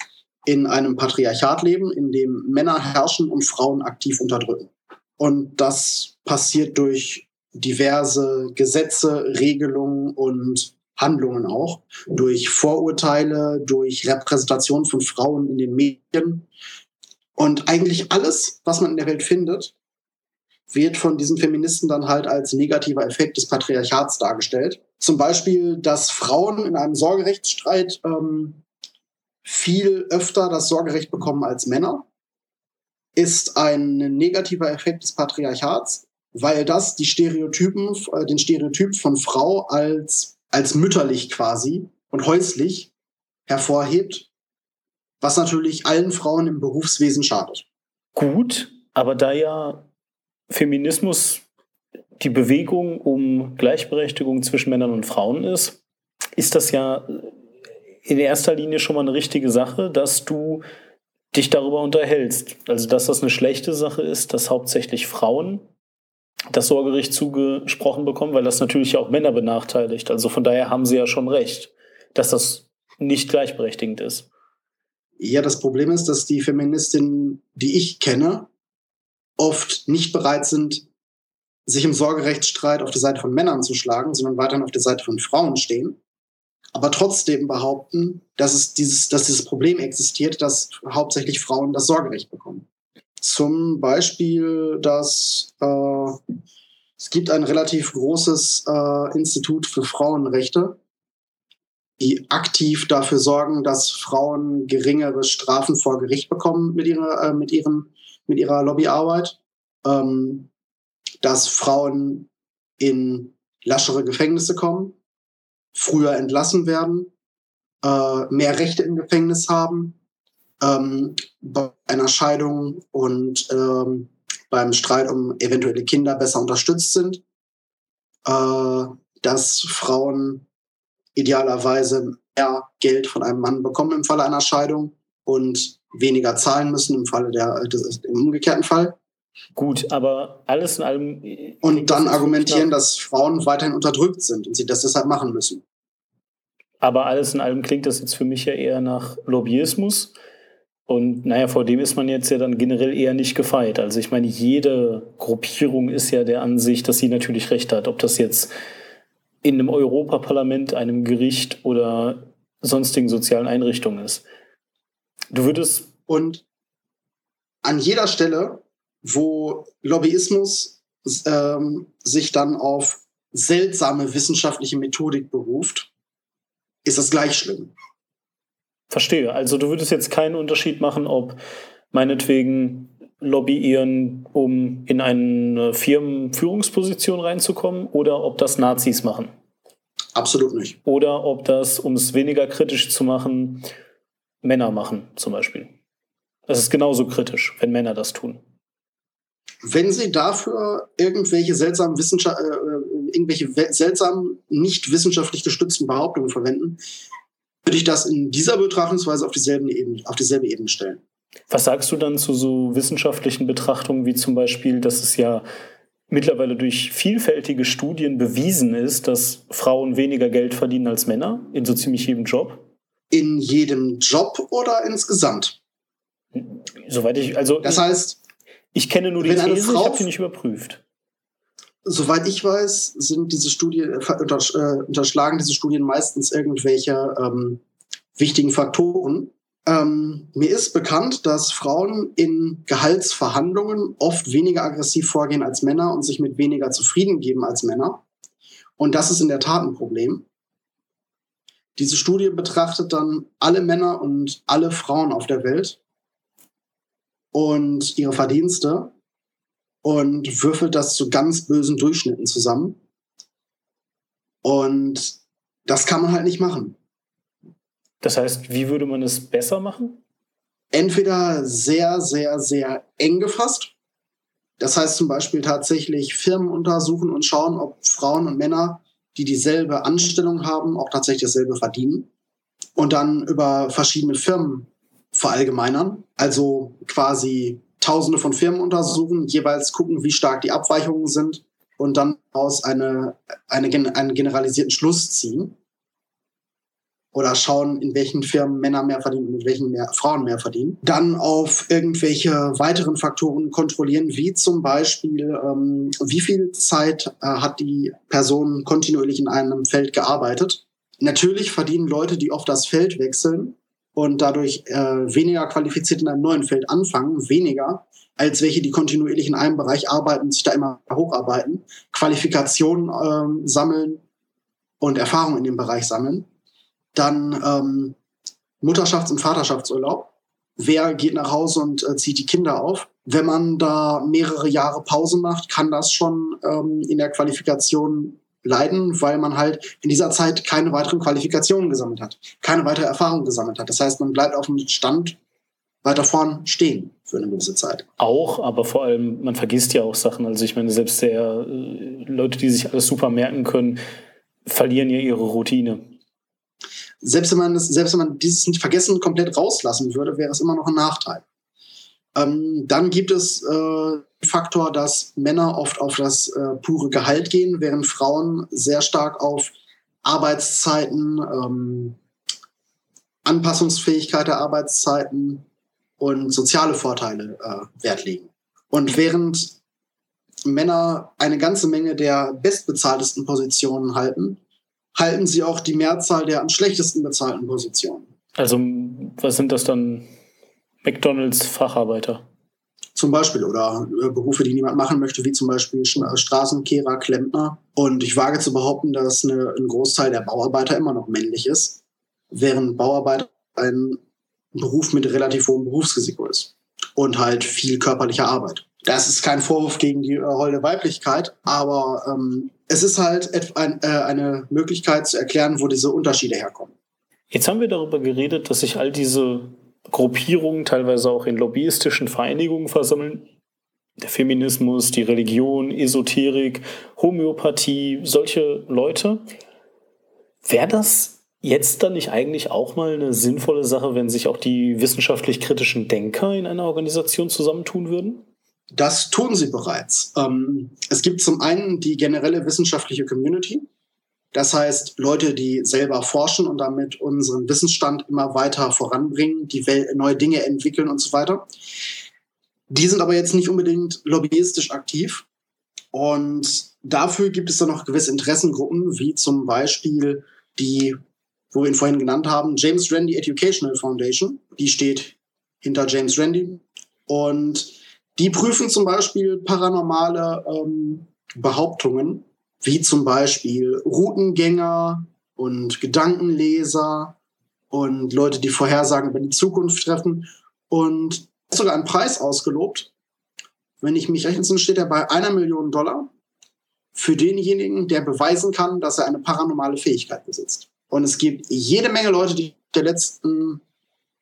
in einem Patriarchat leben, in dem Männer herrschen und Frauen aktiv unterdrücken. Und das passiert durch diverse Gesetze, Regelungen und Handlungen auch, durch Vorurteile, durch Repräsentation von Frauen in den Medien. Und eigentlich alles, was man in der Welt findet, wird von diesen Feministen dann halt als negativer Effekt des Patriarchats dargestellt. Zum Beispiel, dass Frauen in einem Sorgerechtsstreit ähm, viel öfter das Sorgerecht bekommen als Männer, ist ein negativer Effekt des Patriarchats, weil das die Stereotypen, äh, den Stereotyp von Frau als, als mütterlich quasi und häuslich hervorhebt, was natürlich allen Frauen im Berufswesen schadet. Gut, aber da ja Feminismus die Bewegung um Gleichberechtigung zwischen Männern und Frauen ist, ist das ja in erster Linie schon mal eine richtige Sache, dass du dich darüber unterhältst. Also, dass das eine schlechte Sache ist, dass hauptsächlich Frauen das Sorgerecht zugesprochen bekommen, weil das natürlich auch Männer benachteiligt. Also von daher haben sie ja schon recht, dass das nicht gleichberechtigend ist. Ja, das Problem ist, dass die Feministinnen, die ich kenne, oft nicht bereit sind, sich im Sorgerechtsstreit auf der Seite von Männern zu schlagen, sondern weiterhin auf der Seite von Frauen stehen. Aber trotzdem behaupten, dass es dieses, dass dieses Problem existiert, dass hauptsächlich Frauen das Sorgerecht bekommen. Zum Beispiel, dass äh, es gibt ein relativ großes äh, Institut für Frauenrechte, die aktiv dafür sorgen, dass Frauen geringere Strafen vor Gericht bekommen mit ihrer, äh, mit ihrem mit ihrer Lobbyarbeit, ähm, dass Frauen in laschere Gefängnisse kommen, früher entlassen werden, äh, mehr Rechte im Gefängnis haben, ähm, bei einer Scheidung und ähm, beim Streit um eventuelle Kinder besser unterstützt sind, äh, dass Frauen idealerweise mehr Geld von einem Mann bekommen im Falle einer Scheidung und weniger zahlen müssen im Falle der, im umgekehrten Fall. Gut, aber alles in allem. Und dann argumentieren, dass Frauen weiterhin unterdrückt sind und sie das deshalb machen müssen. Aber alles in allem klingt das jetzt für mich ja eher nach Lobbyismus. Und naja, vor dem ist man jetzt ja dann generell eher nicht gefeit. Also ich meine, jede Gruppierung ist ja der Ansicht, dass sie natürlich recht hat. Ob das jetzt in einem Europaparlament, einem Gericht oder sonstigen sozialen Einrichtungen ist. Du würdest. Und an jeder Stelle, wo Lobbyismus ähm, sich dann auf seltsame wissenschaftliche Methodik beruft, ist das gleich schlimm. Verstehe. Also du würdest jetzt keinen Unterschied machen, ob meinetwegen lobbyieren, um in eine Firmenführungsposition reinzukommen, oder ob das Nazis machen. Absolut nicht. Oder ob das, um es weniger kritisch zu machen, Männer machen, zum Beispiel. Das ist genauso kritisch, wenn Männer das tun. Wenn sie dafür irgendwelche seltsamen Wissenschaft, äh, irgendwelche seltsamen, nicht wissenschaftlich gestützten Behauptungen verwenden, würde ich das in dieser Betrachtungsweise auf dieselbe Ebene, auf dieselbe Ebene stellen. Was sagst du dann zu so wissenschaftlichen Betrachtungen wie zum Beispiel, dass es ja mittlerweile durch vielfältige Studien bewiesen ist, dass Frauen weniger Geld verdienen als Männer in so ziemlich jedem Job? in jedem Job oder insgesamt? Soweit ich, also. Das heißt. Ich kenne nur die These, Frau, ich habe sie nicht überprüft. Soweit ich weiß, sind diese Studien, äh, äh, unterschlagen diese Studien meistens irgendwelche ähm, wichtigen Faktoren. Ähm, mir ist bekannt, dass Frauen in Gehaltsverhandlungen oft weniger aggressiv vorgehen als Männer und sich mit weniger zufrieden geben als Männer. Und das ist in der Tat ein Problem. Diese Studie betrachtet dann alle Männer und alle Frauen auf der Welt und ihre Verdienste und würfelt das zu ganz bösen Durchschnitten zusammen. Und das kann man halt nicht machen. Das heißt, wie würde man es besser machen? Entweder sehr, sehr, sehr eng gefasst. Das heißt zum Beispiel tatsächlich Firmen untersuchen und schauen, ob Frauen und Männer, die dieselbe Anstellung haben, auch tatsächlich dasselbe verdienen. Und dann über verschiedene Firmen verallgemeinern. Also quasi Tausende von Firmen untersuchen, jeweils gucken, wie stark die Abweichungen sind und dann aus eine, eine, einen generalisierten Schluss ziehen oder schauen, in welchen Firmen Männer mehr verdienen und in welchen mehr, Frauen mehr verdienen. Dann auf irgendwelche weiteren Faktoren kontrollieren, wie zum Beispiel, ähm, wie viel Zeit äh, hat die Person kontinuierlich in einem Feld gearbeitet. Natürlich verdienen Leute, die oft das Feld wechseln und dadurch äh, weniger qualifiziert in einem neuen Feld anfangen, weniger als welche, die kontinuierlich in einem Bereich arbeiten sich da immer hocharbeiten, Qualifikationen ähm, sammeln und Erfahrung in dem Bereich sammeln dann ähm, Mutterschafts- und Vaterschaftsurlaub. Wer geht nach Hause und äh, zieht die Kinder auf? Wenn man da mehrere Jahre Pause macht, kann das schon ähm, in der Qualifikation leiden, weil man halt in dieser Zeit keine weiteren Qualifikationen gesammelt hat, keine weitere Erfahrung gesammelt hat. Das heißt, man bleibt auf dem Stand weiter vorn stehen für eine gewisse Zeit. Auch, aber vor allem, man vergisst ja auch Sachen. Also ich meine, selbst der äh, Leute, die sich alles super merken können, verlieren ja ihre Routine selbst wenn man das, selbst wenn man dieses Vergessen komplett rauslassen würde, wäre es immer noch ein Nachteil. Ähm, dann gibt es äh, Faktor, dass Männer oft auf das äh, pure Gehalt gehen, während Frauen sehr stark auf Arbeitszeiten, ähm, Anpassungsfähigkeit der Arbeitszeiten und soziale Vorteile äh, Wert legen. Und während Männer eine ganze Menge der bestbezahltesten Positionen halten, halten sie auch die Mehrzahl der am schlechtesten bezahlten Positionen. Also was sind das dann? McDonalds Facharbeiter. Zum Beispiel oder äh, Berufe, die niemand machen möchte, wie zum Beispiel äh, Straßenkehrer, Klempner. Und ich wage zu behaupten, dass eine, ein Großteil der Bauarbeiter immer noch männlich ist, während Bauarbeiter ein Beruf mit relativ hohem Berufsrisiko ist und halt viel körperliche Arbeit. Das ist kein Vorwurf gegen die äh, holde Weiblichkeit, aber ähm, es ist halt ein, äh, eine Möglichkeit zu erklären, wo diese Unterschiede herkommen. Jetzt haben wir darüber geredet, dass sich all diese Gruppierungen teilweise auch in lobbyistischen Vereinigungen versammeln. Der Feminismus, die Religion, Esoterik, Homöopathie, solche Leute. Wäre das jetzt dann nicht eigentlich auch mal eine sinnvolle Sache, wenn sich auch die wissenschaftlich kritischen Denker in einer Organisation zusammentun würden? Das tun sie bereits. Ähm, es gibt zum einen die generelle wissenschaftliche Community. Das heißt, Leute, die selber forschen und damit unseren Wissensstand immer weiter voranbringen, die neue Dinge entwickeln und so weiter. Die sind aber jetzt nicht unbedingt lobbyistisch aktiv. Und dafür gibt es dann noch gewisse Interessengruppen, wie zum Beispiel die, wo wir ihn vorhin genannt haben, James Randi Educational Foundation. Die steht hinter James Randi. Und die prüfen zum Beispiel paranormale ähm, Behauptungen, wie zum Beispiel Routengänger und Gedankenleser und Leute, die Vorhersagen über die Zukunft treffen. Und sogar einen Preis ausgelobt. Wenn ich mich entsinne, steht er bei einer Million Dollar für denjenigen, der beweisen kann, dass er eine paranormale Fähigkeit besitzt. Und es gibt jede Menge Leute, die der letzten,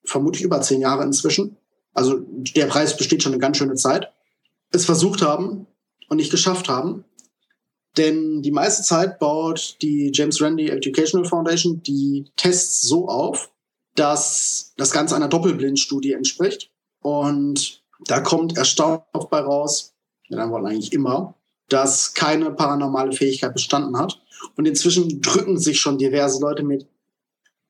vermutlich über zehn Jahre inzwischen, also der Preis besteht schon eine ganz schöne Zeit, es versucht haben und nicht geschafft haben. Denn die meiste Zeit baut die James Randi Educational Foundation die Tests so auf, dass das Ganze einer Doppelblindstudie entspricht. Und da kommt erstaunlich bei raus, ja, dann wollen eigentlich immer, dass keine paranormale Fähigkeit bestanden hat. Und inzwischen drücken sich schon diverse Leute mit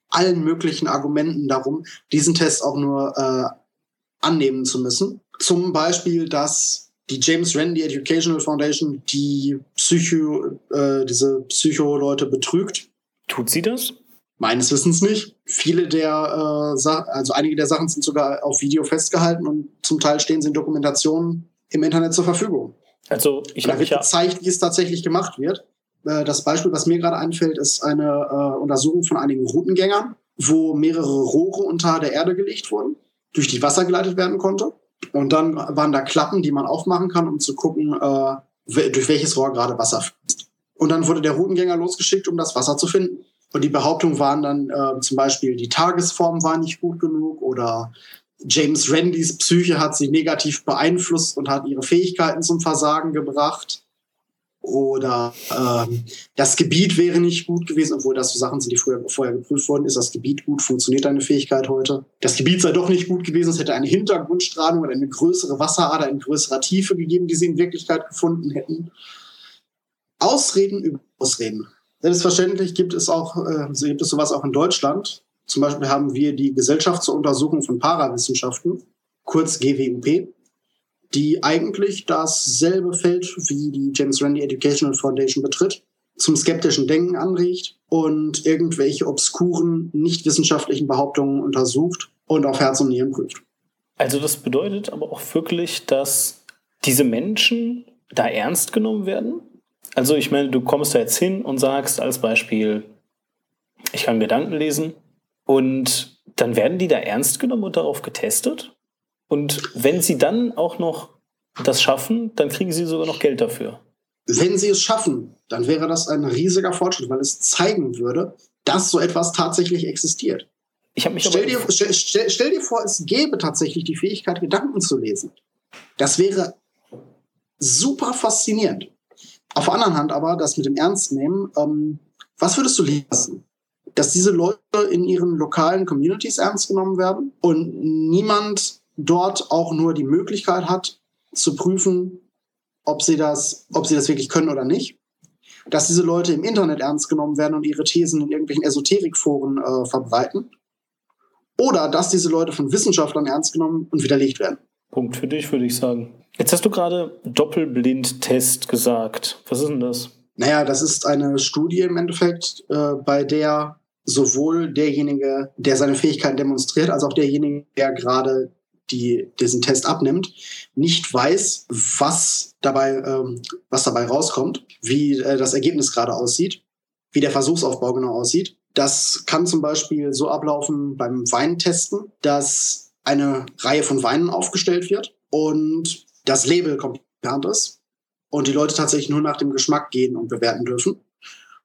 allen möglichen Argumenten darum, diesen Test auch nur äh, annehmen zu müssen. Zum Beispiel, dass die James Randi Educational Foundation die Psycho, äh, diese Psycho-Leute betrügt. Tut sie das? Meines Wissens nicht. Viele der, äh, also einige der Sachen sind sogar auf Video festgehalten und zum Teil stehen sie in Dokumentationen im Internet zur Verfügung. Also ich habe wird gezeigt, wie es tatsächlich gemacht wird. Äh, das Beispiel, was mir gerade einfällt, ist eine äh, Untersuchung von einigen Routengängern, wo mehrere Rohre unter der Erde gelegt wurden, durch die Wasser geleitet werden konnte. Und dann waren da Klappen, die man aufmachen kann, um zu gucken, äh, durch welches Rohr gerade Wasser fließt. Und dann wurde der Routengänger losgeschickt, um das Wasser zu finden. Und die Behauptung waren dann äh, zum Beispiel, die Tagesform war nicht gut genug oder James Randys Psyche hat sie negativ beeinflusst und hat ihre Fähigkeiten zum Versagen gebracht. Oder ähm, das Gebiet wäre nicht gut gewesen, obwohl das so Sachen sind, die früher, vorher geprüft wurden. Ist das Gebiet gut? Funktioniert deine Fähigkeit heute? Das Gebiet sei doch nicht gut gewesen. Es hätte eine Hintergrundstrahlung oder eine größere Wasserader in größerer Tiefe gegeben, die sie in Wirklichkeit gefunden hätten. Ausreden über Ausreden. Selbstverständlich gibt es auch, äh, gibt es sowas auch in Deutschland. Zum Beispiel haben wir die Gesellschaft zur Untersuchung von Parawissenschaften, kurz GWUP, die eigentlich dasselbe Feld wie die James Randi Educational Foundation betritt, zum skeptischen Denken anregt und irgendwelche obskuren, nicht wissenschaftlichen Behauptungen untersucht und auf Herz und Nieren prüft. Also das bedeutet aber auch wirklich, dass diese Menschen da ernst genommen werden? Also ich meine, du kommst da jetzt hin und sagst als Beispiel, ich kann Gedanken lesen, und dann werden die da ernst genommen und darauf getestet. Und wenn sie dann auch noch das schaffen, dann kriegen sie sogar noch Geld dafür. Wenn sie es schaffen, dann wäre das ein riesiger Fortschritt, weil es zeigen würde, dass so etwas tatsächlich existiert. Ich mich stell, dir, stell, stell, stell dir vor, es gäbe tatsächlich die Fähigkeit, Gedanken zu lesen. Das wäre super faszinierend. Auf der anderen Hand aber, das mit dem Ernst nehmen, ähm, was würdest du lesen? dass diese Leute in ihren lokalen Communities ernst genommen werden und niemand dort auch nur die Möglichkeit hat zu prüfen, ob sie das, ob sie das wirklich können oder nicht. Dass diese Leute im Internet ernst genommen werden und ihre Thesen in irgendwelchen Esoterikforen äh, verbreiten. Oder dass diese Leute von Wissenschaftlern ernst genommen und widerlegt werden. Punkt für dich, würde ich sagen. Jetzt hast du gerade Doppelblindtest gesagt. Was ist denn das? Naja, das ist eine Studie im Endeffekt, äh, bei der sowohl derjenige, der seine Fähigkeiten demonstriert, als auch derjenige, der gerade die, diesen Test abnimmt, nicht weiß, was dabei, ähm, was dabei rauskommt, wie äh, das Ergebnis gerade aussieht, wie der Versuchsaufbau genau aussieht. Das kann zum Beispiel so ablaufen beim Weintesten, dass eine Reihe von Weinen aufgestellt wird und das Label komplett ist und die Leute tatsächlich nur nach dem Geschmack gehen und bewerten dürfen.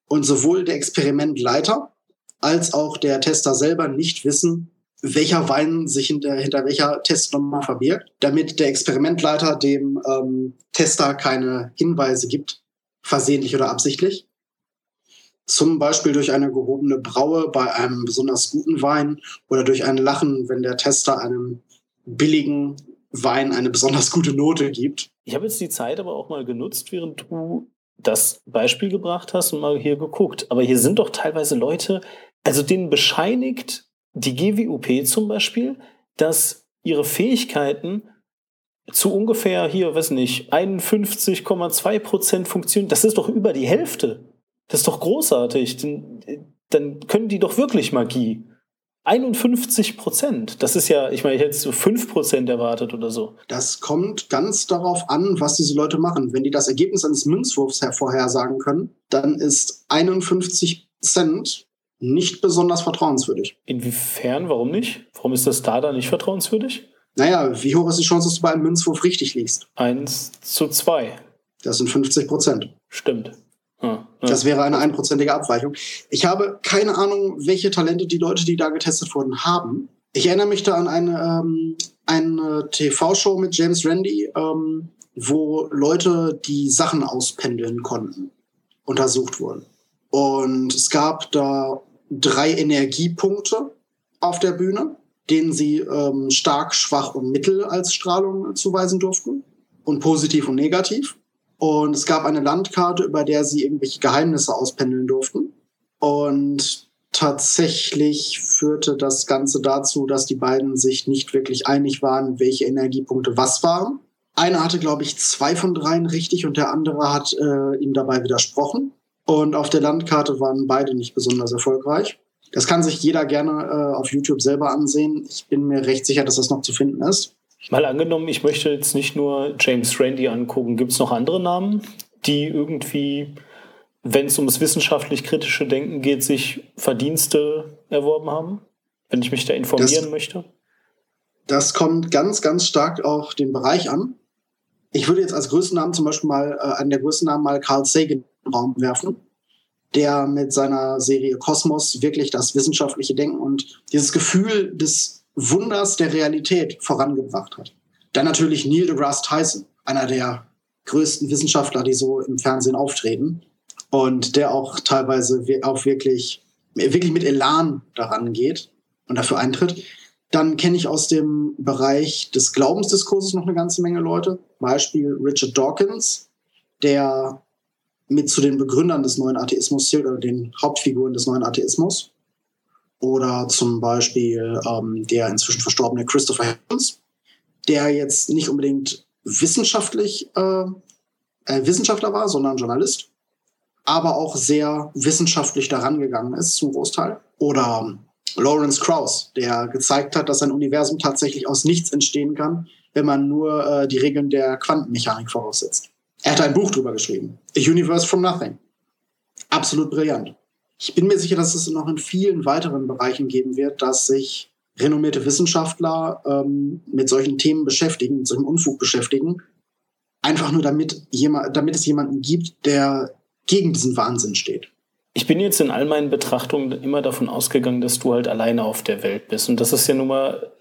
Und sowohl der Experimentleiter als auch der Tester selber nicht wissen, welcher Wein sich hinter, hinter welcher Testnummer verbirgt, damit der Experimentleiter dem ähm, Tester keine Hinweise gibt, versehentlich oder absichtlich. Zum Beispiel durch eine gehobene Braue bei einem besonders guten Wein oder durch ein Lachen, wenn der Tester einem billigen Wein eine besonders gute Note gibt. Ich habe jetzt die Zeit aber auch mal genutzt, während du das Beispiel gebracht hast und mal hier geguckt. Aber hier sind doch teilweise Leute, also denen bescheinigt die GWUP zum Beispiel, dass ihre Fähigkeiten zu ungefähr hier, weiß nicht, 51,2 Prozent funktionieren. Das ist doch über die Hälfte. Das ist doch großartig. Dann, dann können die doch wirklich Magie. 51 Prozent. Das ist ja, ich meine, ich hätte so 5 Prozent erwartet oder so. Das kommt ganz darauf an, was diese Leute machen. Wenn die das Ergebnis eines Münzwurfs vorhersagen können, dann ist 51 Prozent nicht besonders vertrauenswürdig. Inwiefern? Warum nicht? Warum ist das da dann nicht vertrauenswürdig? Naja, wie hoch ist die Chance, dass du bei einem Münzwurf richtig liegst? Eins zu zwei. Das sind 50 Prozent. Stimmt. Ah, ja. Das wäre eine einprozentige Abweichung. Ich habe keine Ahnung, welche Talente die Leute, die da getestet wurden, haben. Ich erinnere mich da an eine, ähm, eine TV-Show mit James Randi, ähm, wo Leute die Sachen auspendeln konnten, untersucht wurden. Und es gab da drei Energiepunkte auf der Bühne, denen sie ähm, stark, schwach und mittel als Strahlung zuweisen durften und positiv und negativ. Und es gab eine Landkarte, über der sie irgendwelche Geheimnisse auspendeln durften. Und tatsächlich führte das Ganze dazu, dass die beiden sich nicht wirklich einig waren, welche Energiepunkte was waren. Einer hatte, glaube ich, zwei von dreien richtig und der andere hat äh, ihm dabei widersprochen. Und auf der Landkarte waren beide nicht besonders erfolgreich. Das kann sich jeder gerne äh, auf YouTube selber ansehen. Ich bin mir recht sicher, dass das noch zu finden ist. Mal angenommen, ich möchte jetzt nicht nur James Randi angucken. Gibt es noch andere Namen, die irgendwie, wenn es ums wissenschaftlich-kritische Denken geht, sich Verdienste erworben haben? Wenn ich mich da informieren das, möchte? Das kommt ganz, ganz stark auf den Bereich an. Ich würde jetzt als größten Namen zum Beispiel mal, äh, an der größten Namen mal Carl Sagan Raum werfen der mit seiner Serie Kosmos wirklich das wissenschaftliche Denken und dieses Gefühl des Wunders der Realität vorangebracht hat. Dann natürlich Neil deGrasse Tyson, einer der größten Wissenschaftler, die so im Fernsehen auftreten und der auch teilweise auch wirklich, wirklich mit Elan daran geht und dafür eintritt. Dann kenne ich aus dem Bereich des Glaubensdiskurses noch eine ganze Menge Leute. Beispiel Richard Dawkins, der mit zu den Begründern des neuen Atheismus zählt oder den Hauptfiguren des neuen Atheismus. Oder zum Beispiel ähm, der inzwischen verstorbene Christopher Hitchens, der jetzt nicht unbedingt wissenschaftlich äh, äh, Wissenschaftler war, sondern Journalist, aber auch sehr wissenschaftlich daran gegangen ist zum Großteil. Oder ähm, Lawrence Krauss, der gezeigt hat, dass ein Universum tatsächlich aus nichts entstehen kann, wenn man nur äh, die Regeln der Quantenmechanik voraussetzt. Er hat ein Buch drüber geschrieben. A Universe from Nothing. Absolut brillant. Ich bin mir sicher, dass es noch in vielen weiteren Bereichen geben wird, dass sich renommierte Wissenschaftler ähm, mit solchen Themen beschäftigen, mit solchem Unfug beschäftigen. Einfach nur damit, jemand, damit es jemanden gibt, der gegen diesen Wahnsinn steht. Ich bin jetzt in all meinen Betrachtungen immer davon ausgegangen, dass du halt alleine auf der Welt bist. Und das ist ja nun mal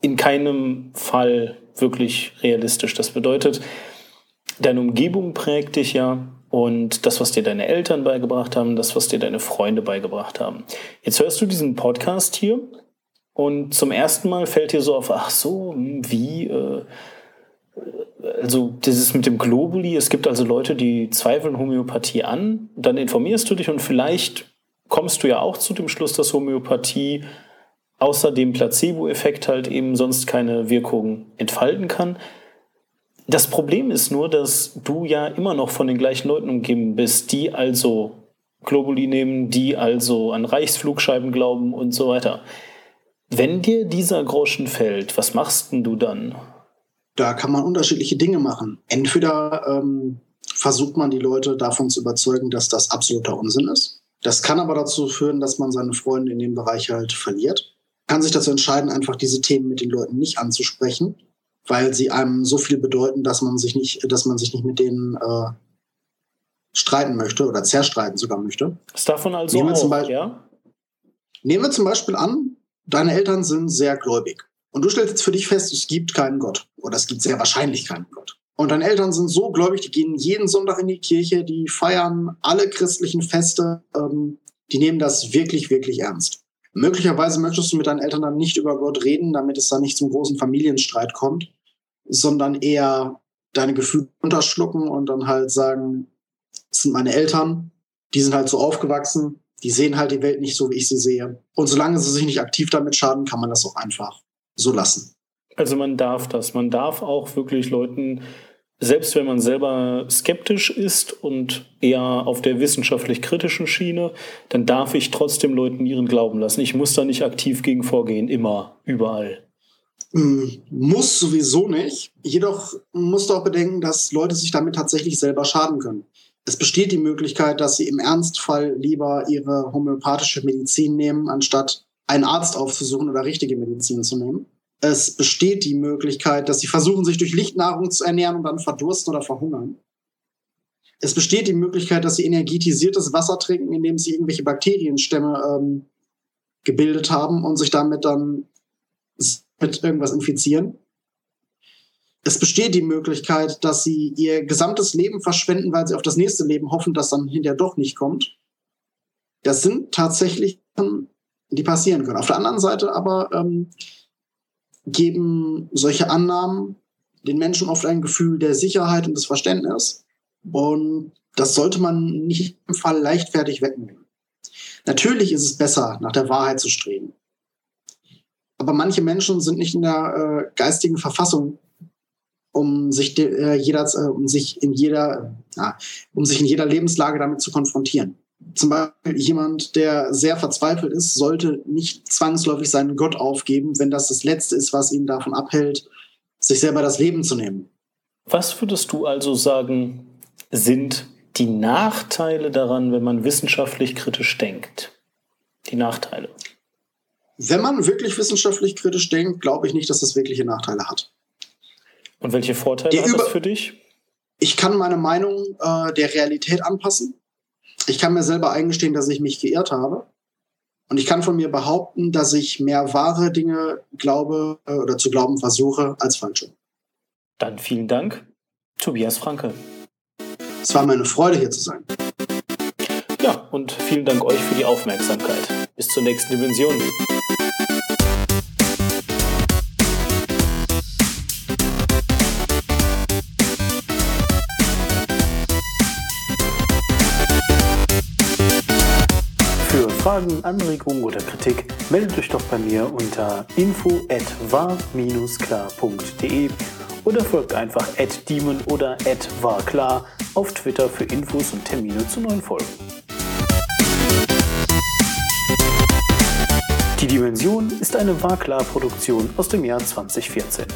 in keinem Fall wirklich realistisch. Das bedeutet, deine Umgebung prägt dich ja und das, was dir deine Eltern beigebracht haben, das, was dir deine Freunde beigebracht haben. Jetzt hörst du diesen Podcast hier und zum ersten Mal fällt dir so auf, ach so, hm, wie, äh, also dieses mit dem Globuli, es gibt also Leute, die zweifeln Homöopathie an, dann informierst du dich und vielleicht kommst du ja auch zu dem Schluss, dass Homöopathie außer dem Placebo-Effekt halt eben sonst keine Wirkung entfalten kann. Das Problem ist nur, dass du ja immer noch von den gleichen Leuten umgeben bist, die also Globuli nehmen, die also an Reichsflugscheiben glauben und so weiter. Wenn dir dieser Groschen fällt, was machst denn du dann? Da kann man unterschiedliche Dinge machen. Entweder ähm, versucht man die Leute davon zu überzeugen, dass das absoluter Unsinn ist. Das kann aber dazu führen, dass man seine Freunde in dem Bereich halt verliert. Kann sich dazu entscheiden, einfach diese Themen mit den Leuten nicht anzusprechen weil sie einem so viel bedeuten, dass man sich nicht, dass man sich nicht mit denen äh, streiten möchte oder zerstreiten sogar möchte. Ist davon also nehmen wir, auch, zum Beispiel, ja? nehmen wir zum Beispiel an, deine Eltern sind sehr gläubig und du stellst jetzt für dich fest, es gibt keinen Gott oder es gibt sehr wahrscheinlich keinen Gott. Und deine Eltern sind so gläubig, die gehen jeden Sonntag in die Kirche, die feiern alle christlichen Feste, ähm, die nehmen das wirklich, wirklich ernst. Möglicherweise möchtest du mit deinen Eltern dann nicht über Gott reden, damit es dann nicht zum großen Familienstreit kommt sondern eher deine Gefühle unterschlucken und dann halt sagen, das sind meine Eltern, die sind halt so aufgewachsen, die sehen halt die Welt nicht so, wie ich sie sehe. Und solange sie sich nicht aktiv damit schaden, kann man das auch einfach so lassen. Also man darf das. Man darf auch wirklich Leuten, selbst wenn man selber skeptisch ist und eher auf der wissenschaftlich kritischen Schiene, dann darf ich trotzdem Leuten ihren Glauben lassen. Ich muss da nicht aktiv gegen vorgehen, immer, überall. Hm, muss sowieso nicht. Jedoch musst du auch bedenken, dass Leute sich damit tatsächlich selber schaden können. Es besteht die Möglichkeit, dass sie im Ernstfall lieber ihre homöopathische Medizin nehmen, anstatt einen Arzt aufzusuchen oder richtige Medizin zu nehmen. Es besteht die Möglichkeit, dass sie versuchen, sich durch Lichtnahrung zu ernähren und dann verdursten oder verhungern. Es besteht die Möglichkeit, dass sie energetisiertes Wasser trinken, indem sie irgendwelche Bakterienstämme ähm, gebildet haben und sich damit dann mit irgendwas infizieren. Es besteht die Möglichkeit, dass sie ihr gesamtes Leben verschwenden, weil sie auf das nächste Leben hoffen, das dann hinterher doch nicht kommt. Das sind tatsächlich, die passieren können. Auf der anderen Seite aber ähm, geben solche Annahmen den Menschen oft ein Gefühl der Sicherheit und des Verständnisses. Und das sollte man nicht im Fall leichtfertig wegnehmen. Natürlich ist es besser, nach der Wahrheit zu streben. Aber manche Menschen sind nicht in der äh, geistigen Verfassung, um sich, de, äh, jeder, äh, um sich in jeder, ja, um sich in jeder Lebenslage damit zu konfrontieren. Zum Beispiel jemand, der sehr verzweifelt ist, sollte nicht zwangsläufig seinen Gott aufgeben, wenn das das Letzte ist, was ihn davon abhält, sich selber das Leben zu nehmen. Was würdest du also sagen, sind die Nachteile daran, wenn man wissenschaftlich kritisch denkt? Die Nachteile. Wenn man wirklich wissenschaftlich kritisch denkt, glaube ich nicht, dass das wirkliche Nachteile hat. Und welche Vorteile die hat das für dich? Ich kann meine Meinung äh, der Realität anpassen. Ich kann mir selber eingestehen, dass ich mich geirrt habe. Und ich kann von mir behaupten, dass ich mehr wahre Dinge glaube äh, oder zu glauben versuche als falsche. Dann vielen Dank, Tobias Franke. Es war meine Freude, hier zu sein. Und vielen Dank euch für die Aufmerksamkeit. Bis zur nächsten Dimension. Für Fragen, Anregungen oder Kritik meldet euch doch bei mir unter info@war-klar.de oder folgt einfach @demon oder @warklar auf Twitter für Infos und Termine zu neuen Folgen. Die Dimension ist eine Warklar-Produktion aus dem Jahr 2014.